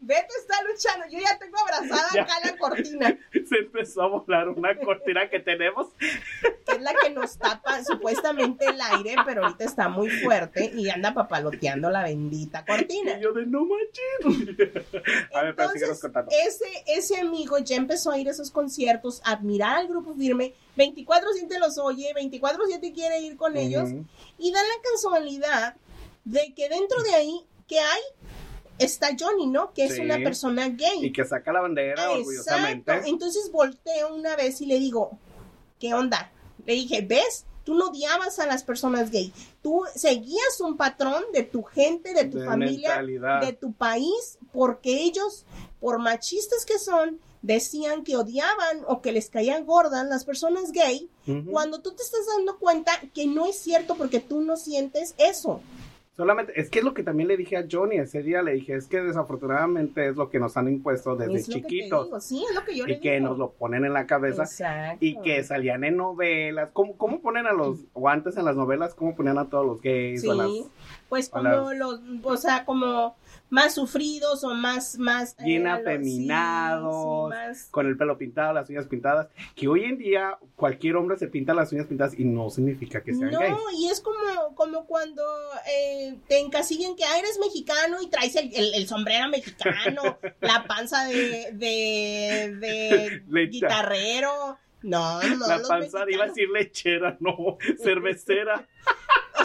Beto está luchando, yo ya tengo abrazada Ya. acá la cortina. se empezó a volar una cortina que tenemos. que es la que nos tapa supuestamente el aire, pero ahorita está muy fuerte y anda papaloteando la bendita cortina. Y yo de no manches. A ver, Entonces, contando. ese, ese amigo ya empezó a ir a esos conciertos, a admirar al grupo firme, 24-7 los oye, 24-7 quiere ir con ellos, y da la casualidad de que dentro de ahí, que hay? Está Johnny, ¿no? Que es Sí. una persona gay. Y que saca la bandera orgullosamente. Exacto. Entonces volteo una vez y le digo, ¿qué onda? Le dije, ¿ves? Tú no odiabas a las personas gay. Tú seguías un patrón de tu gente, de tu De familia, mentalidad. de tu país, porque ellos, por machistas que son, decían que odiaban o que les caían gordas las personas gay, cuando tú te estás dando cuenta que no es cierto porque tú no sientes eso. Solamente, es que es lo que también le dije a Johnny ese día, le dije, es que desafortunadamente es lo que nos han impuesto desde es lo que chiquitos digo. Sí, es lo que yo le y que digo. nos lo ponen en la cabeza Exacto. y que salían en novelas. ¿Cómo, ¿Cómo ponen a los, o antes en las novelas, cómo ponían a todos los gays? Sí, o las, pues como los, o sea, como más sufridos o más, más... eh, bien sí, afeminados, sí, más- con el pelo pintado, las uñas pintadas, que hoy en día cualquier hombre se pinta las uñas pintadas y no significa que sean No, gays. y es como, como cuando eh, te encasillan que ah, eres mexicano y traes el, el- el sombrero mexicano, la panza de, de, de guitarrero. No, no, la panza, iba a decir lechera, no, cervecera.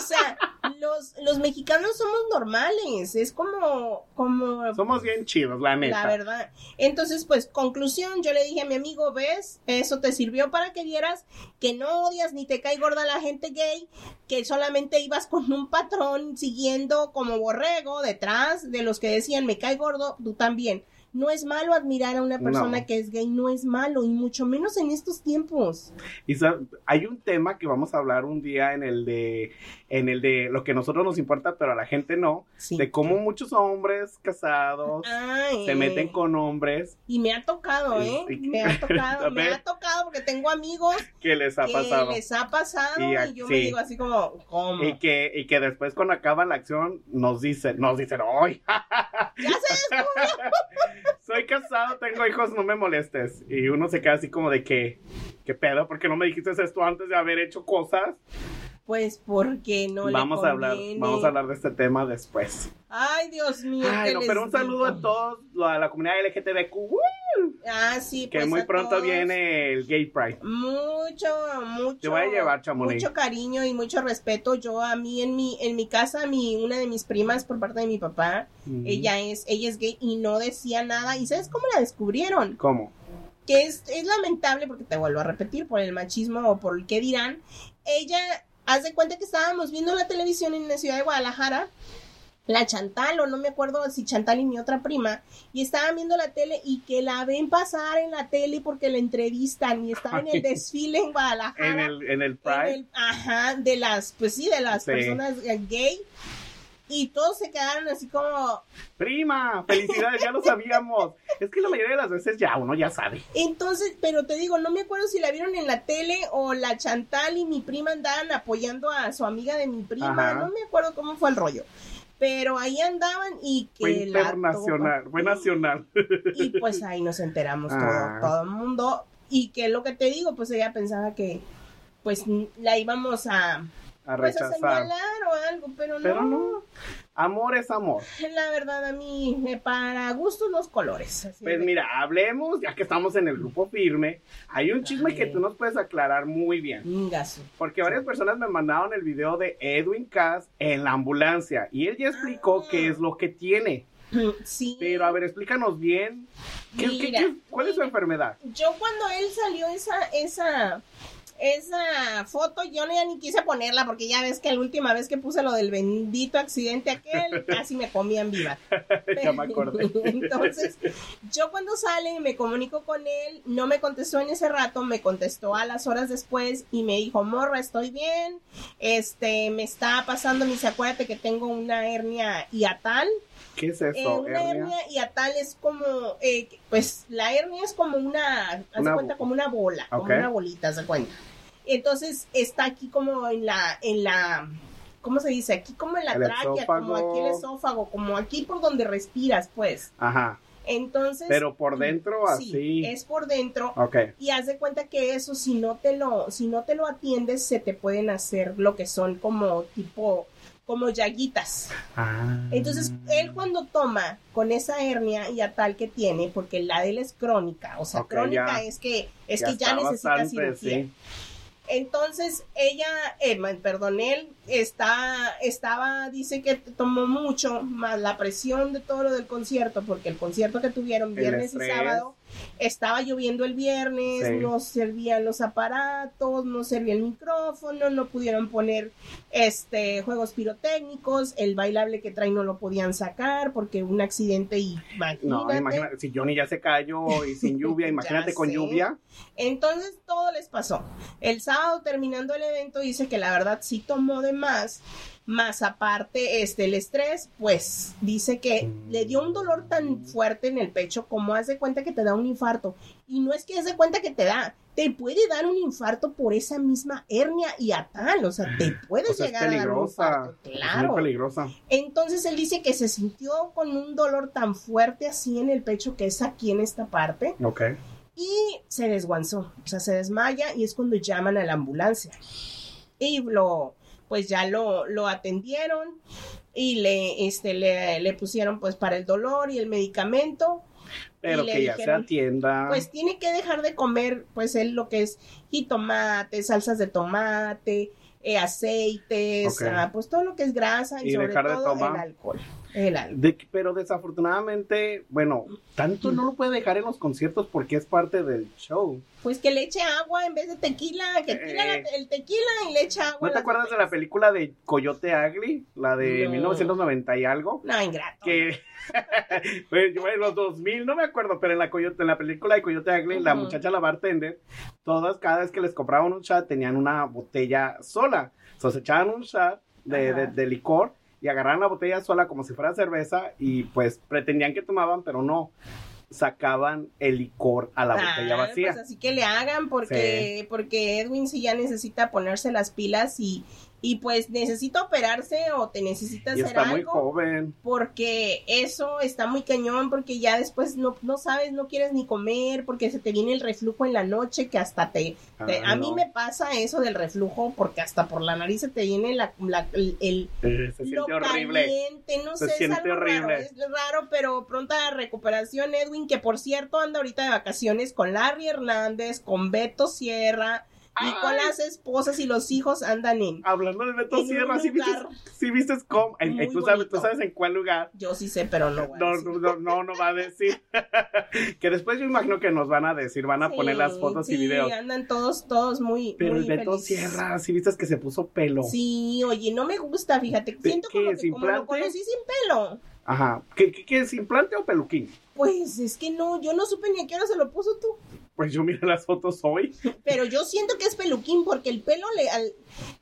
O sea, los, los mexicanos somos normales, es como, como Somos bien chidos, la neta. La verdad. Entonces, pues, conclusión, yo le dije a mi amigo, ¿ves? Eso te sirvió para que vieras que no odias ni te cae gorda la gente gay, que solamente ibas con un patrón siguiendo como borrego detrás de los que decían, me cae gordo, tú también. No es malo admirar a una persona No. que es gay, no es malo, y mucho menos en estos tiempos. Y sa- hay un tema que vamos a hablar un día en el de en el de lo que a nosotros nos importa, pero a la gente no, Sí. de cómo muchos hombres casados Ay, se meten con hombres Y me ha tocado, ¿eh? Y- Me ha tocado, me ha tocado porque tengo amigos que les ha que pasado. les ha pasado Y y, yo sí. me digo así como, ¿cómo? Y que, y que después cuando acaba la acción nos dicen, nos dicen, ¡ay! Ya se descubrió. Soy casado, tengo hijos, no me molestes. Y uno se queda así como de que, ¿qué pedo? ¿Por qué no me dijiste esto antes de haber hecho cosas? Pues porque no vamos le a hablar, vamos a hablar de este tema después. Ay, Dios mío. Ay, ¿qué no, pero un saludo a todos, a la comunidad LGTBQ, ¡woo! Ah, sí, que pues muy pronto todos. viene el Gay Pride. Mucho, mucho. Te voy a llevar, Chamonix. Mucho cariño y mucho respeto. Yo a mí en mi en mi casa, mi una de mis primas por parte de mi papá, ella es ella es gay y no decía nada. ¿Y sabes cómo la descubrieron? ¿Cómo? que es, es lamentable porque te vuelvo a repetir por el machismo o por el que dirán. Ella, haz de cuenta que estábamos viendo la televisión en la ciudad de Guadalajara, la Chantal, o no me acuerdo si Chantal y mi otra prima, y estaban viendo la tele y que la ven pasar en la tele porque la entrevistan y estaba en el desfile en Guadalajara. En el, en el en Pride. el- ajá, de las, pues sí, de las Sí. personas eh, gay. Y todos se quedaron así como, Prima, felicidades, ya lo sabíamos. Es que la mayoría de las veces ya uno ya sabe. Entonces, pero te digo, no me acuerdo si la vieron en la tele o la Chantal y mi prima andaban apoyando a su amiga de mi prima. Ajá. No me acuerdo cómo fue el rollo. Pero ahí andaban y que Fue la internacional, topa- fue nacional. Y pues ahí nos enteramos Ah. todo, todo el mundo. Y que lo que te digo, pues ella pensaba que pues la íbamos a, A pues, a rechazar. señalar o algo, pero, Pero no. no. Amor es amor. La verdad, a mí, me para gustos los colores. Pues de- mira, hablemos, ya que estamos en el grupo firme. Hay un chisme que tú nos puedes aclarar muy bien. Ingazo. Porque varias personas me mandaron el video de Edwin Cass en la ambulancia. Y él ya explicó Ah. qué es lo que tiene. Sí. Pero a ver, explícanos bien. ¿Qué- qué- Mira, qué- ¿Cuál es su enfermedad? yo cuando él salió esa, esa, esa foto, yo no ya ni quise ponerla porque ya ves que la última vez que puse lo del bendito accidente aquel, casi me comían viva. ya me acordé. Entonces, yo cuando sale me comunico con él, no me contestó en ese rato, me contestó a las horas después y me dijo, morra, estoy bien, este, me está pasando, me dice, acuérdate que tengo una hernia hiatal, ¿Qué es eh, eso? una hernia? hernia hiatal es como, eh, pues la hernia es como una, haz de Una cuenta, bo- como una bola, como una bolita, haz de cuenta. Entonces está aquí como en la, en la, ¿cómo se dice? Aquí como en la El tráquea, como aquí el esófago, como aquí por donde respiras, pues. Ajá. Entonces. Pero por dentro sí, así. es por dentro. Ok. Y haz de cuenta que eso, si no te lo, si no te lo atiendes, se te pueden hacer lo que son como tipo, como llaguitas. Ah. Entonces, él cuando toma con esa hernia y a tal que tiene, porque la de él es crónica, o sea, crónica ya. es que es que ya necesita bastante, cirugía. sí. Entonces, ella, eh, perdón, él está, estaba, dice que tomó mucho, más la presión de todo lo del concierto, porque el concierto que tuvieron viernes y sábado, estaba lloviendo el viernes, Sí. no servían los aparatos, no servía el micrófono, no pudieron poner este juegos pirotécnicos, el bailable que traen no lo podían sacar porque un accidente y No, imagínate, si Johnny ya se cayó y sin lluvia, imagínate con sé. lluvia. Entonces todo les pasó. El sábado terminando el evento dice que la verdad sí tomó de más, más aparte este el estrés, pues dice que Mm. le dio un dolor tan fuerte en el pecho como haz de cuenta que te da un infarto. Y no es que haz de cuenta que te da, te puede dar un infarto por esa misma hernia y a tal, o sea, te puedes O sea, es llegar a dar un peligrosa. infarto, Es claro. muy peligrosa. Entonces él dice que se sintió con un dolor tan fuerte así en el pecho que es aquí en esta parte Ok. y se desguanzó, o sea, se desmaya y es cuando llaman a la ambulancia. Y lo, pues ya lo, lo atendieron y le, este, le, le pusieron pues para el dolor y el medicamento. Pero que ya dijeron, se atienda. Pues tiene que dejar de comer, pues él lo que es jitomate, salsas de tomate, eh, aceites, ah, pues todo lo que es grasa y, Y sobre dejar de todo tomar. el alcohol. El alcohol. De- pero desafortunadamente, bueno, tanto no lo puede dejar en los conciertos porque es parte del show. Pues que le eche agua en vez de tequila, que tira la- Eh. el tequila y le eche agua. ¿No te acuerdas de la película de Coyote Ugly? La de No. 1990 y algo. No, ingrato. Que pues, yo en los 2000, no me acuerdo, pero en la, Coyote, en la película de Coyote Ugly, la Ujú. muchacha, la bartender, todas, cada vez que les compraban un shot, tenían una botella sola. Entonces echaban un shot de, de- de licor y agarraban la botella sola como si fuera cerveza y pues pretendían que tomaban, pero no. Sacaban el licor a la botella Ah, vacía. Pues así que le hagan porque, porque Edwin sí ya necesita ponerse las pilas y, y pues necesita operarse o te necesita y hacer está muy algo. joven. porque eso está muy cañón, porque ya después no, no sabes, no quieres ni comer, porque se te viene el reflujo en la noche, que hasta te... te- Ay, a mí no. me pasa eso del reflujo, porque hasta por la nariz se te viene la, la- el, el- Eh, se lo siente horrible. caliente, no Se sé, es algo raro, horrible. es raro, pero pronta recuperación, Edwin, que por cierto anda ahorita de vacaciones con Larry Hernández, con Beto Sierra, y con las esposas y los hijos andan en... Hablando de Beto En Sierra, ¿sí viste, sí viste cómo? en- tú, sabes, tú sabes en cuál lugar. Yo sí sé, pero no voy a No, decir. no, no, no va a decir. que después yo imagino que nos van a decir, van a poner las fotos y sí, videos. andan todos, todos muy. Pero muy el Beto felices. Sierra, sí viste que se puso pelo. Sí, oye, no me gusta, fíjate. Siento como es, que como lo conocí sin pelo. Ajá. ¿Qué, qué, qué es, implante o peluquín? Pues es que no, yo no supe ni a qué hora se lo puso tú. Pues yo miré las fotos hoy. Pero yo siento que es peluquín porque el pelo le, al-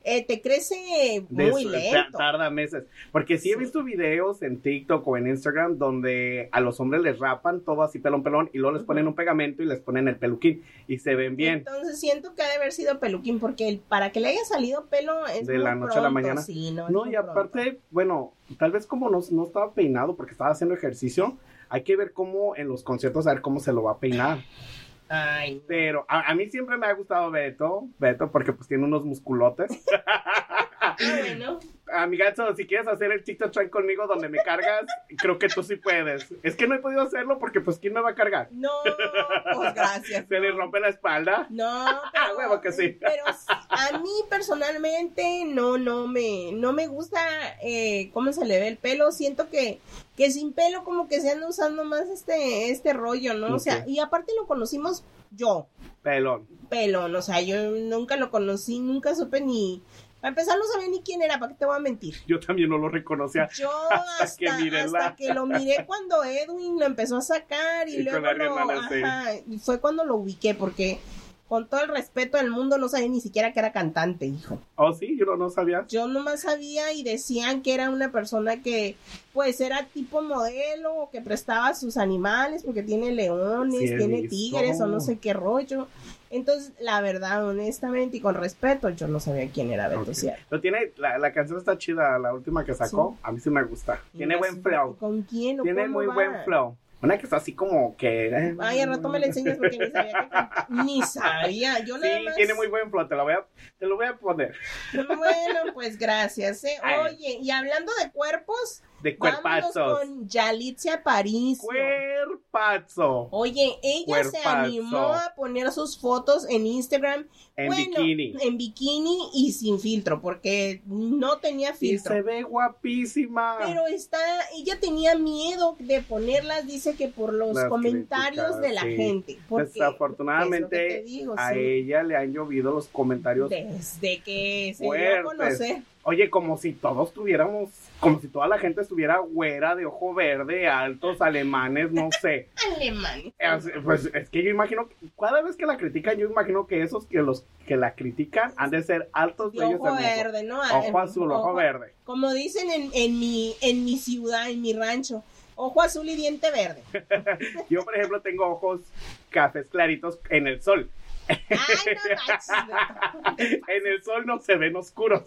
eh, te crece muy su- lento. ta- Tarda meses. Porque sí he visto videos en TikTok o en Instagram donde a los hombres les rapan todo así pelón pelón y luego les ponen un pegamento y les ponen el peluquín y se ven bien. Entonces siento que ha de haber sido peluquín porque el- para que le haya salido pelo es De muy la noche a la mañana. Sí, no, No, y aparte, pronto. bueno, tal vez como no, no estaba peinado porque estaba haciendo ejercicio, hay que ver cómo en los conciertos, a ver cómo se lo va a peinar. Ay, Pero a, a mí siempre me ha gustado Beto, Beto, porque pues tiene unos musculotes. ah, bueno. Amigazo, si quieres hacer el TikTok train conmigo donde me cargas, creo que tú sí puedes. Es que no he podido hacerlo porque pues ¿quién me va a cargar? No, pues gracias. Se le rompe la espalda. No, pero, Ah, huevo que sí. pero a mí personalmente no, no me, no me gusta eh, cómo se le ve el pelo. Siento que, que sin pelo como que se anda usando más este, este rollo, ¿no? O sea, y aparte lo conocimos yo, Pelón. pelón, o sea, yo nunca lo conocí, nunca supe ni, para empezar no sabía ni quién era, ¿para qué te voy a mentir? Yo también no lo reconocía. Yo Hasta que hasta, miré la- hasta que lo miré cuando Edwin lo empezó a sacar y, luego lo, ajá, y fue cuando lo ubiqué porque con todo el respeto del mundo no sabía ni siquiera que era cantante, hijo. Oh, sí, yo no, no sabía. Yo nomás sabía y decían que era una persona que pues era tipo modelo o que prestaba sus animales porque tiene leones, Sí, tiene tigres o no sé qué rollo. Entonces, la verdad, honestamente y con respeto, yo no sabía quién era Beto Ok. Sierra. Pero tiene, la, la canción está chida, la última que sacó. A mí sí me gusta. Tiene buen flow. ¿Con quién o Tiene muy va? buen flow. Una que está así como que. eh, Ay, al rato me la enseñas porque ni sabía que Ni sabía. Yo Sí, nada más. tiene muy buen flow, te lo voy a, te lo voy a poner. Bueno, pues gracias. ¿eh? Oye, y hablando de cuerpos, De vámonos cuerpazos. con Yalitza París. Cuerpazo. Oye, ella se animó a poner sus fotos en Instagram. En bueno, bikini. En bikini y sin filtro, porque no tenía Y filtro. se ve guapísima. Pero está, ella tenía miedo de ponerlas, dice que por los Las comentarios de la sí. gente. Porque, Desafortunadamente, digo, a sí. ella le han llovido los comentarios Desde que se dio a conocer. Oye, como si todos tuviéramos, como si toda la gente estuviera güera, de ojo verde, altos, alemanes, no sé. Alemán. Es- Pues es que yo imagino, que cada vez que la critican, yo imagino que esos que los que la critican han de ser altos, De bellos, ojo hermosos. verde, ¿no? Ojo azul, ojo verde. Como dicen en, en, mi, en mi ciudad, en mi rancho. Ojo azul y diente verde. Yo, por ejemplo, tengo ojos cafés claritos en el sol. Ay, no manches. En el sol no se ven oscuros.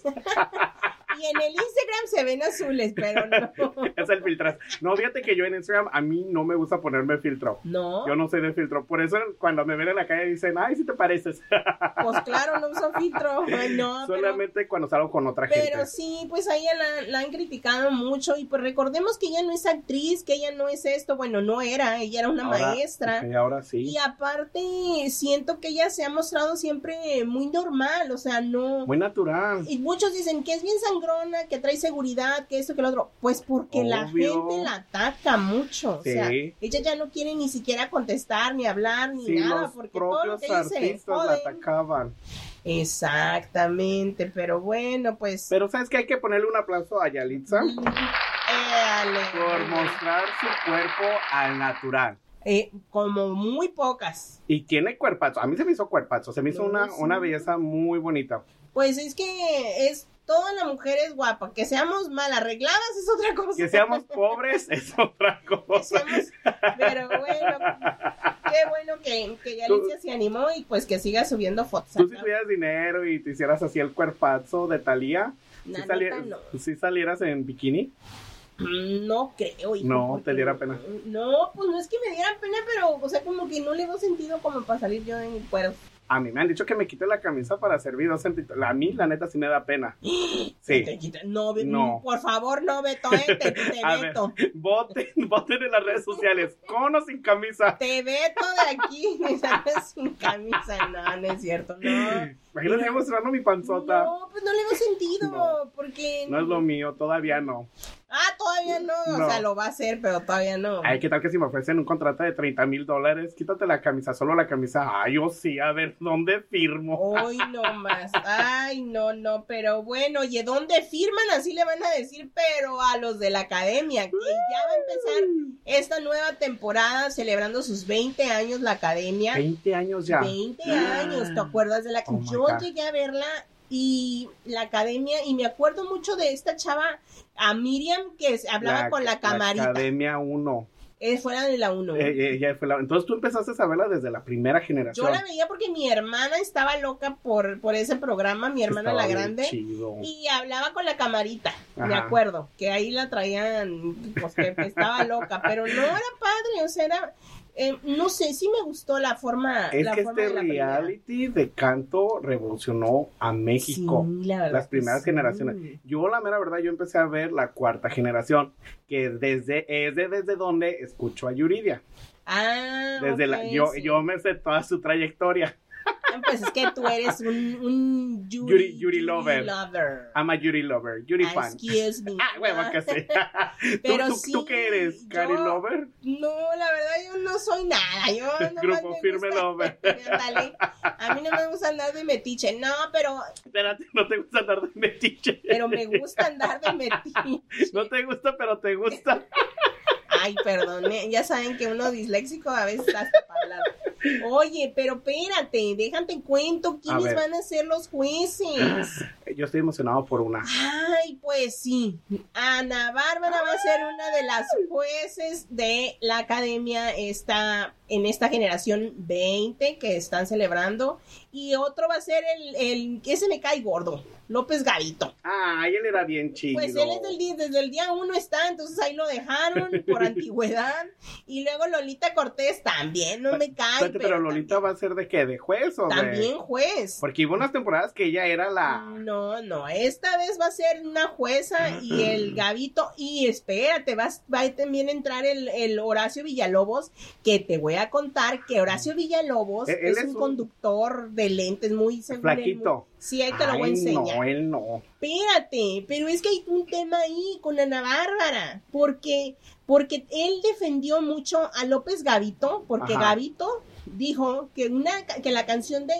Y en el Instagram se ven azules, pero no. Es el filtro. No, fíjate que yo en Instagram a mí no me gusta ponerme filtro. No. Yo no soy de filtro. Por eso cuando me ven en la calle dicen, ay, si te pareces. Pues claro, no uso filtro. No, pero- Solamente cuando salgo con otra Pero gente. sí, pues a ella la, la han criticado mucho y pues recordemos que ella no es actriz, que ella no es esto, bueno, no era, ella era una Ahora- maestra. ok, ahora sí. Y aparte siento que ella se ha mostrado siempre muy normal, o sea, no... Muy natural. Y muchos dicen que es bien sangrona, que trae seguridad, que esto, que lo otro. Pues porque la gente la ataca mucho. O sea, ella ya no quiere ni siquiera contestar, ni hablar, ni Sí, nada, los porque todo lo propios que la joden. atacaban. Exactamente, pero bueno, pues... Pero ¿sabes que Hay que ponerle un aplauso a Yalitza por mostrar su cuerpo al natural. Eh, como muy pocas. Y tiene cuerpazo. A mí se me hizo cuerpazo. Se me hizo No, una, sí. una belleza muy bonita. Pues es que es toda la mujer es guapa. Que seamos mal arregladas es otra cosa. Que seamos pobres es otra cosa. seamos- Pero bueno, qué bueno que, que Yalitza se animó y pues que siga subiendo fotos. Tú si tuvieras dinero y te hicieras así el cuerpazo de Talía, si, no. salieras en bikini. No creo. hijo, No, te diera pena. No, pues no es que me diera pena, pero, o sea, como que no le veo sentido como para salir yo en cuero. A mí me han dicho que me quite la camisa para hacer videos en TikTok. A mí, la neta, sí me da pena. Sí. No, No. por favor, no, Beto, eh, te, te A ver, veto. voten, voten en las redes sociales, con o sin camisa. Te veto de aquí, me sales sin camisa. No, no es cierto, no. Imagínate mostrando mi panzota. No, pues no le veo sentido, No. porque... No es lo mío, todavía no. Ah, todavía no, o sea, lo va a hacer, pero todavía no. Ay, ¿qué tal que si me ofrecen un contrato de 30 mil dólares? Quítate la camisa, solo la camisa. Ay, yo sí, a ver, ¿dónde firmo? Hoy no más. Ay, no, no, pero bueno, oye, ¿dónde firman? Así le van a decir, pero a los de la academia, que ya va a empezar esta nueva temporada celebrando sus 20 años la academia. 20 años ya. 20 años, ¿te acuerdas de la Oh my Yo llegué a verla y la academia, y me acuerdo mucho de esta chava, a Miriam, que hablaba con la camarita. Academia 1. Eh, fuera de la 1. Eh, fue la- Entonces tú empezaste a verla desde la primera generación. Yo la veía porque mi hermana estaba loca por, por ese programa, mi hermana Estaba la grande. chido. Y hablaba con la camarita, me acuerdo, que ahí la traían, pues que estaba loca, pero no era padre, o sea, era, eh, no sé, sí me gustó la forma. Es la que forma este de la primera. reality de canto revolucionó a México. Sí, la verdad las primeras sí. generaciones. Yo, la mera verdad, yo empecé a ver la cuarta generación, que desde, es de desde donde escucho a Yuridia. Ah, Desde la, yo, sí. yo me sé toda su trayectoria. Pues es que tú eres un, un Yuri, Yuri- Yuri lover. lover. I'm a Yuri lover, Yuri fan. Excuse me. Ah, huevo que sí. ¿Tú, Pero tú, sí, tú qué eres? ¿Cari lover? No, la verdad yo no soy nada. Yo Grupo me Firme gusta- Lover. Ándale. A mí no me gusta andar de metiche. No, pero, Espérate, no te gusta andar de metiche. pero me gusta andar de metiche. No te gusta, pero te gusta. Ay, perdón. eh, Ya saben que uno disléxico a veces hasta para. Oye, pero espérate, déjate cuento quiénes van a ser los jueces. Yo estoy emocionado por una. Ay, pues sí. Ana Bárbara va a ser una de las jueces de la academia esta, en esta generación 20 que están celebrando. Y otro va a ser el, el que se me cae gordo, López Gavito. Ay, él era bien chido. Pues él es del día, desde el día uno está, entonces ahí lo dejaron por antigüedad. Y luego Lolita Cortés también, no me cae. Espérate, pero Lolita va a ser de qué? ¿De juez o de...? También juez. Porque hubo unas temporadas que ella era la... No, no, esta vez va a ser una jueza y el Gavito, y espérate, vas, va a también entrar el, el Horacio Villalobos, que te voy a contar que Horacio Villalobos Él- él es, es un, conductor de lentes muy seguro. Flaquito. Sí, ahí te lo voy a enseñar. no, él no. Espérate, pero es que hay un tema ahí con Ana Bárbara, porque, porque él defendió mucho a López Gavito, porque Ajá. Gavito dijo que una que la canción de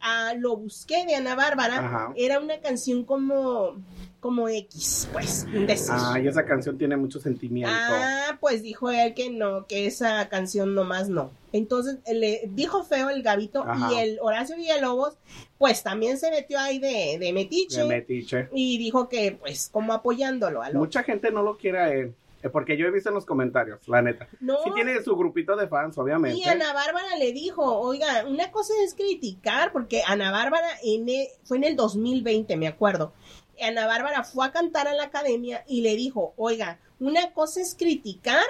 ah, Lo busqué de Ana Bárbara Ajá. era una canción como como X, pues, decir. Ay, esa canción tiene mucho sentimiento. Ah, pues dijo él que no, que esa canción nomás no. Entonces le dijo feo el Gavito Ajá. y el Horacio Villalobos, pues también se metió ahí de, de metiche De metiche. y dijo que pues como apoyándolo a lo Mucha gente no lo quiere a él. eh, Porque yo he visto en los comentarios, la neta. no Sí tiene su grupito de fans, obviamente. y Ana Bárbara le dijo, oiga, una cosa es criticar, porque Ana Bárbara en e- fue en el 2020, me acuerdo. Ana Bárbara fue a cantar a la academia y le dijo, oiga, una cosa es criticar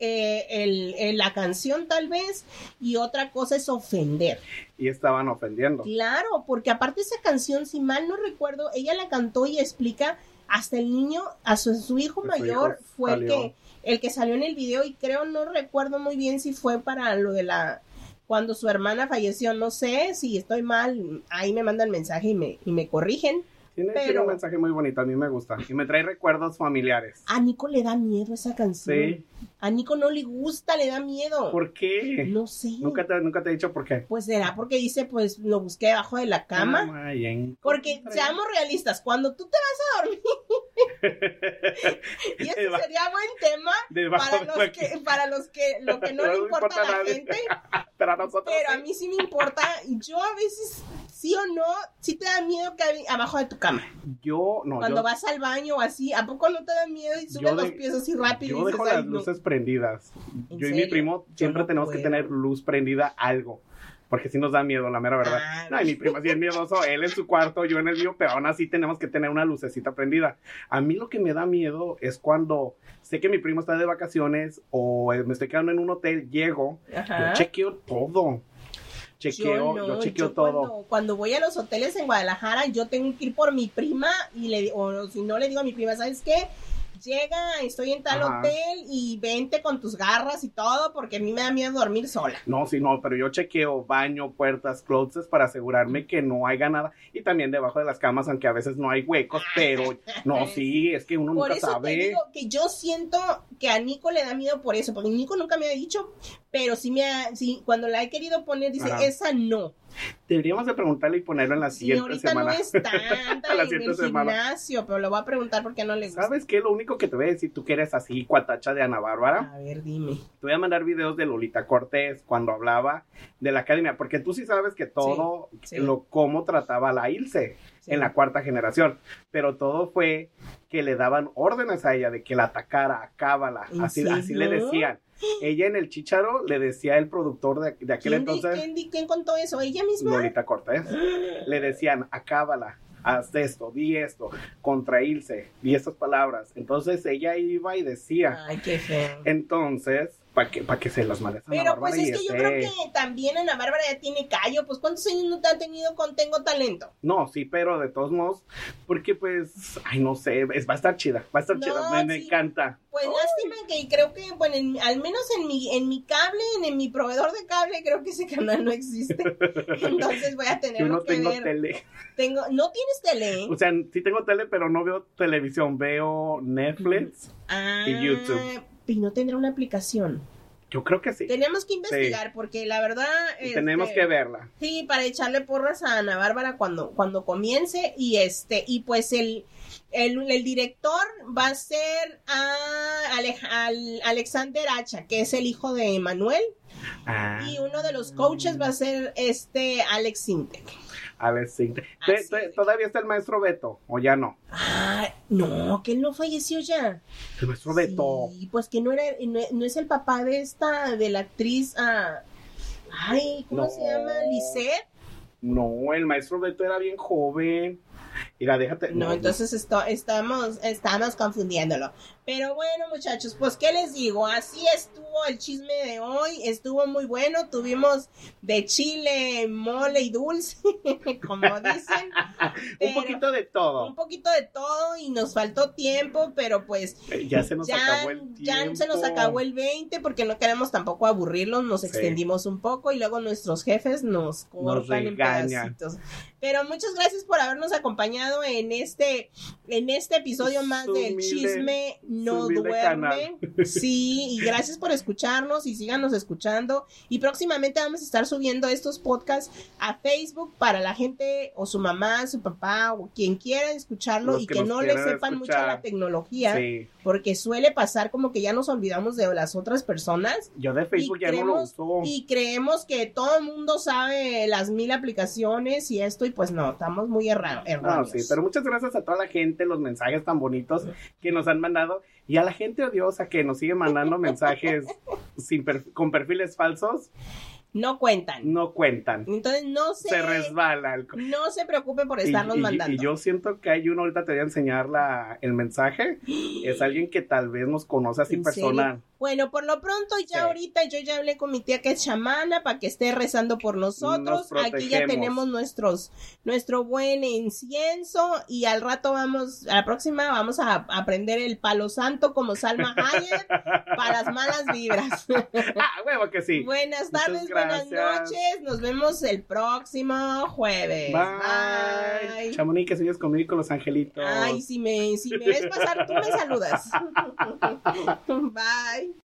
eh, el- el- la canción tal vez y otra cosa es ofender. Y estaban ofendiendo. Claro, porque aparte esa canción, si mal no recuerdo, ella la cantó y explica hasta el niño, a su, su hijo Su mayor hijo fue el que, el que salió en el video y creo, no recuerdo muy bien si fue para lo de la, cuando su hermana falleció, no sé si estoy mal, ahí me mandan mensaje y me, y me corrigen. Tiene, un mensaje muy bonito, a mí me gusta. Y me trae recuerdos familiares. A Nico le da miedo esa canción. Sí. A Nico no le gusta, le da miedo. ¿Por qué? No sé. Nunca te, nunca te he dicho por qué. Pues será porque dice, pues lo busqué debajo de la cama. En- Porque seamos realistas, cuando tú te vas a dormir, y ese sería buen tema debajo para los que, para los que lo que no le importa a la nadie. gente, Pero a nosotros pero a mí sí me importa. Yo a veces, sí o no, sí te da miedo que abajo de tu cama. Yo, no, Cuando yo, vas al baño o así, ¿a poco no te da miedo y subes los pies así rápido yo y dejo dices, las "Ay, no"? luces prendidas. ¿En Yo y mi serio? primo siempre no tenemos que puedo. tener luz prendida algo. Porque si nos da miedo, la mera verdad. Ah, no, y mi primo sí es miedoso, él en su cuarto, yo en el mío, pero aún así tenemos que tener una lucecita prendida. A mí lo que me da miedo es cuando sé que mi primo está de vacaciones o eh, me estoy quedando en un hotel, llego, Ajá. yo chequeo todo. Chequeo, yo, no, chequeo yo todo. Cuando, cuando voy a los hoteles en Guadalajara, yo tengo que ir por mi prima y le o si no le digo a mi prima, ¿sabes qué? Llega, estoy en tal Ajá. hotel y vente con tus garras y todo, porque a mí me da miedo dormir sola. No, sí, no, pero yo chequeo baño, puertas, closets para asegurarme que no haya nada. Y también debajo de las camas, aunque a veces no hay huecos, pero no, sí, es que uno Por nunca eso te sabe. digo que yo siento que a Nico le da miedo por eso, porque Nico nunca me ha dicho, pero sí me ha, sí, cuando la he querido poner, dice, Ajá. esa no. Deberíamos de preguntarle y ponerlo en la Sí, siguiente ahorita semana. no es tanta La en el semana. gimnasio, pero le voy a preguntar por qué no le gusta. ¿Sabes qué? Lo único que te voy a decir, tú que eres así, cuatacha de Ana Bárbara, A ver, dime. te voy a mandar videos de Lolita Cortés cuando hablaba de la academia, porque tú sí sabes que todo, sí. lo cómo trataba a la Ilse en la cuarta generación, pero todo fue que le daban órdenes a ella de que la atacara, acábala, ¿En así, así le decían. Ella en el chicharo le decía el productor de, de aquel ¿Quién, di- entonces, quién di- quién contó eso? ¿Ella misma? Lolita Cortés, le decían, acábala, haz esto, di esto, contra Ilse, di estas palabras. Entonces ella iba y decía. Ay, qué feo. Entonces, para que, pa' que se las malas Pero pues es que yo creo que también Ana Bárbara ya tiene callo. Pues ¿cuántos años no te ha tenido con Tengo Talento? No, sí, pero de todos modos, porque pues, ay, no sé, es, va a estar chida, va a estar No, chida, me, encanta. Pues lástima que creo que, bueno, en- al menos en mi, en mi cable, en, en mi proveedor de cable, creo que ese canal no existe. Entonces voy a Yo tenerlo no que tengo ver. tele, Tengo, no tienes tele. o sea, sí tengo tele, pero no veo televisión, veo Netflix. Ah, y YouTube. Y no tendrá una aplicación. Yo creo que sí. Tenemos que investigar porque la verdad... Tenemos este, que verla. Sí, para echarle porras a Ana Bárbara cuando, cuando comience. Y este, y pues el, el, el director va a ser a Ale- al Alexander Hacha, que es el hijo de Manuel. Ah, Y uno de los coaches va a ser este Alex Sintek. A ver, sí. Te- es. ¿Todavía está el maestro Beto o ya no? Ah, no, que él no falleció ya. El maestro Beto. Sí, pues que no era, no, no es el papá de esta, de la actriz, ah, ay, ¿cómo No. se llama? Lisette. No, el maestro Beto era bien joven. Mira, déjate. No, entonces esto, estamos, estamos confundiéndolo. Pero bueno, muchachos, pues qué les digo, así estuvo el chisme de hoy, estuvo muy bueno, tuvimos de chile, mole y dulce, como dicen. un poquito de todo. Un poquito de todo y nos faltó tiempo, pero pues Eh, Ya se nos ya, acabó el tiempo. ya se nos acabó el 20 porque no queremos tampoco aburrirlos, nos Sí. extendimos un poco y luego nuestros jefes nos cortan en regañan. pedacitos. Pero muchas gracias por habernos acompañado en este en este episodio más del chisme no duerme. Sí, y gracias por escucharnos y síganos escuchando y próximamente vamos a estar subiendo estos podcasts a Facebook para la gente o su mamá, su papá o quien quiera escucharlo Los y que no le sepan mucho la tecnología Sí. porque suele pasar como que ya nos olvidamos de las otras personas Yo de Facebook ya no lo uso. y creemos que todo el mundo sabe las mil aplicaciones y esto y pues no, estamos muy erra- No, erróneos. sí, pero muchas gracias a toda la gente, los mensajes tan bonitos que nos han mandado y a la gente odiosa que nos sigue mandando mensajes sin con perfiles falsos. No cuentan. no cuentan. Entonces no se, Se resbala. el no se preocupen por estarnos y- mandando. y yo siento que hay uno, ahorita te voy a enseñar la, el mensaje. Es alguien que tal vez nos conoce así ¿En personal. Bueno, por lo pronto ya Sí. ahorita yo ya hablé con mi tía que es chamana para que esté rezando por nosotros. Nos Aquí ya tenemos nuestros nuestro buen incienso y al rato vamos a la próxima vamos a aprender el palo santo como Salma Hayek para las malas vibras. Ah, huevo que sí. buenas tardes, buenas noches. Nos vemos el próximo jueves. Bye. Bye. Chamonix, que sigues conmigo y con los angelitos. Ay, si me, si me ves pasar, tú me saludas. Bye.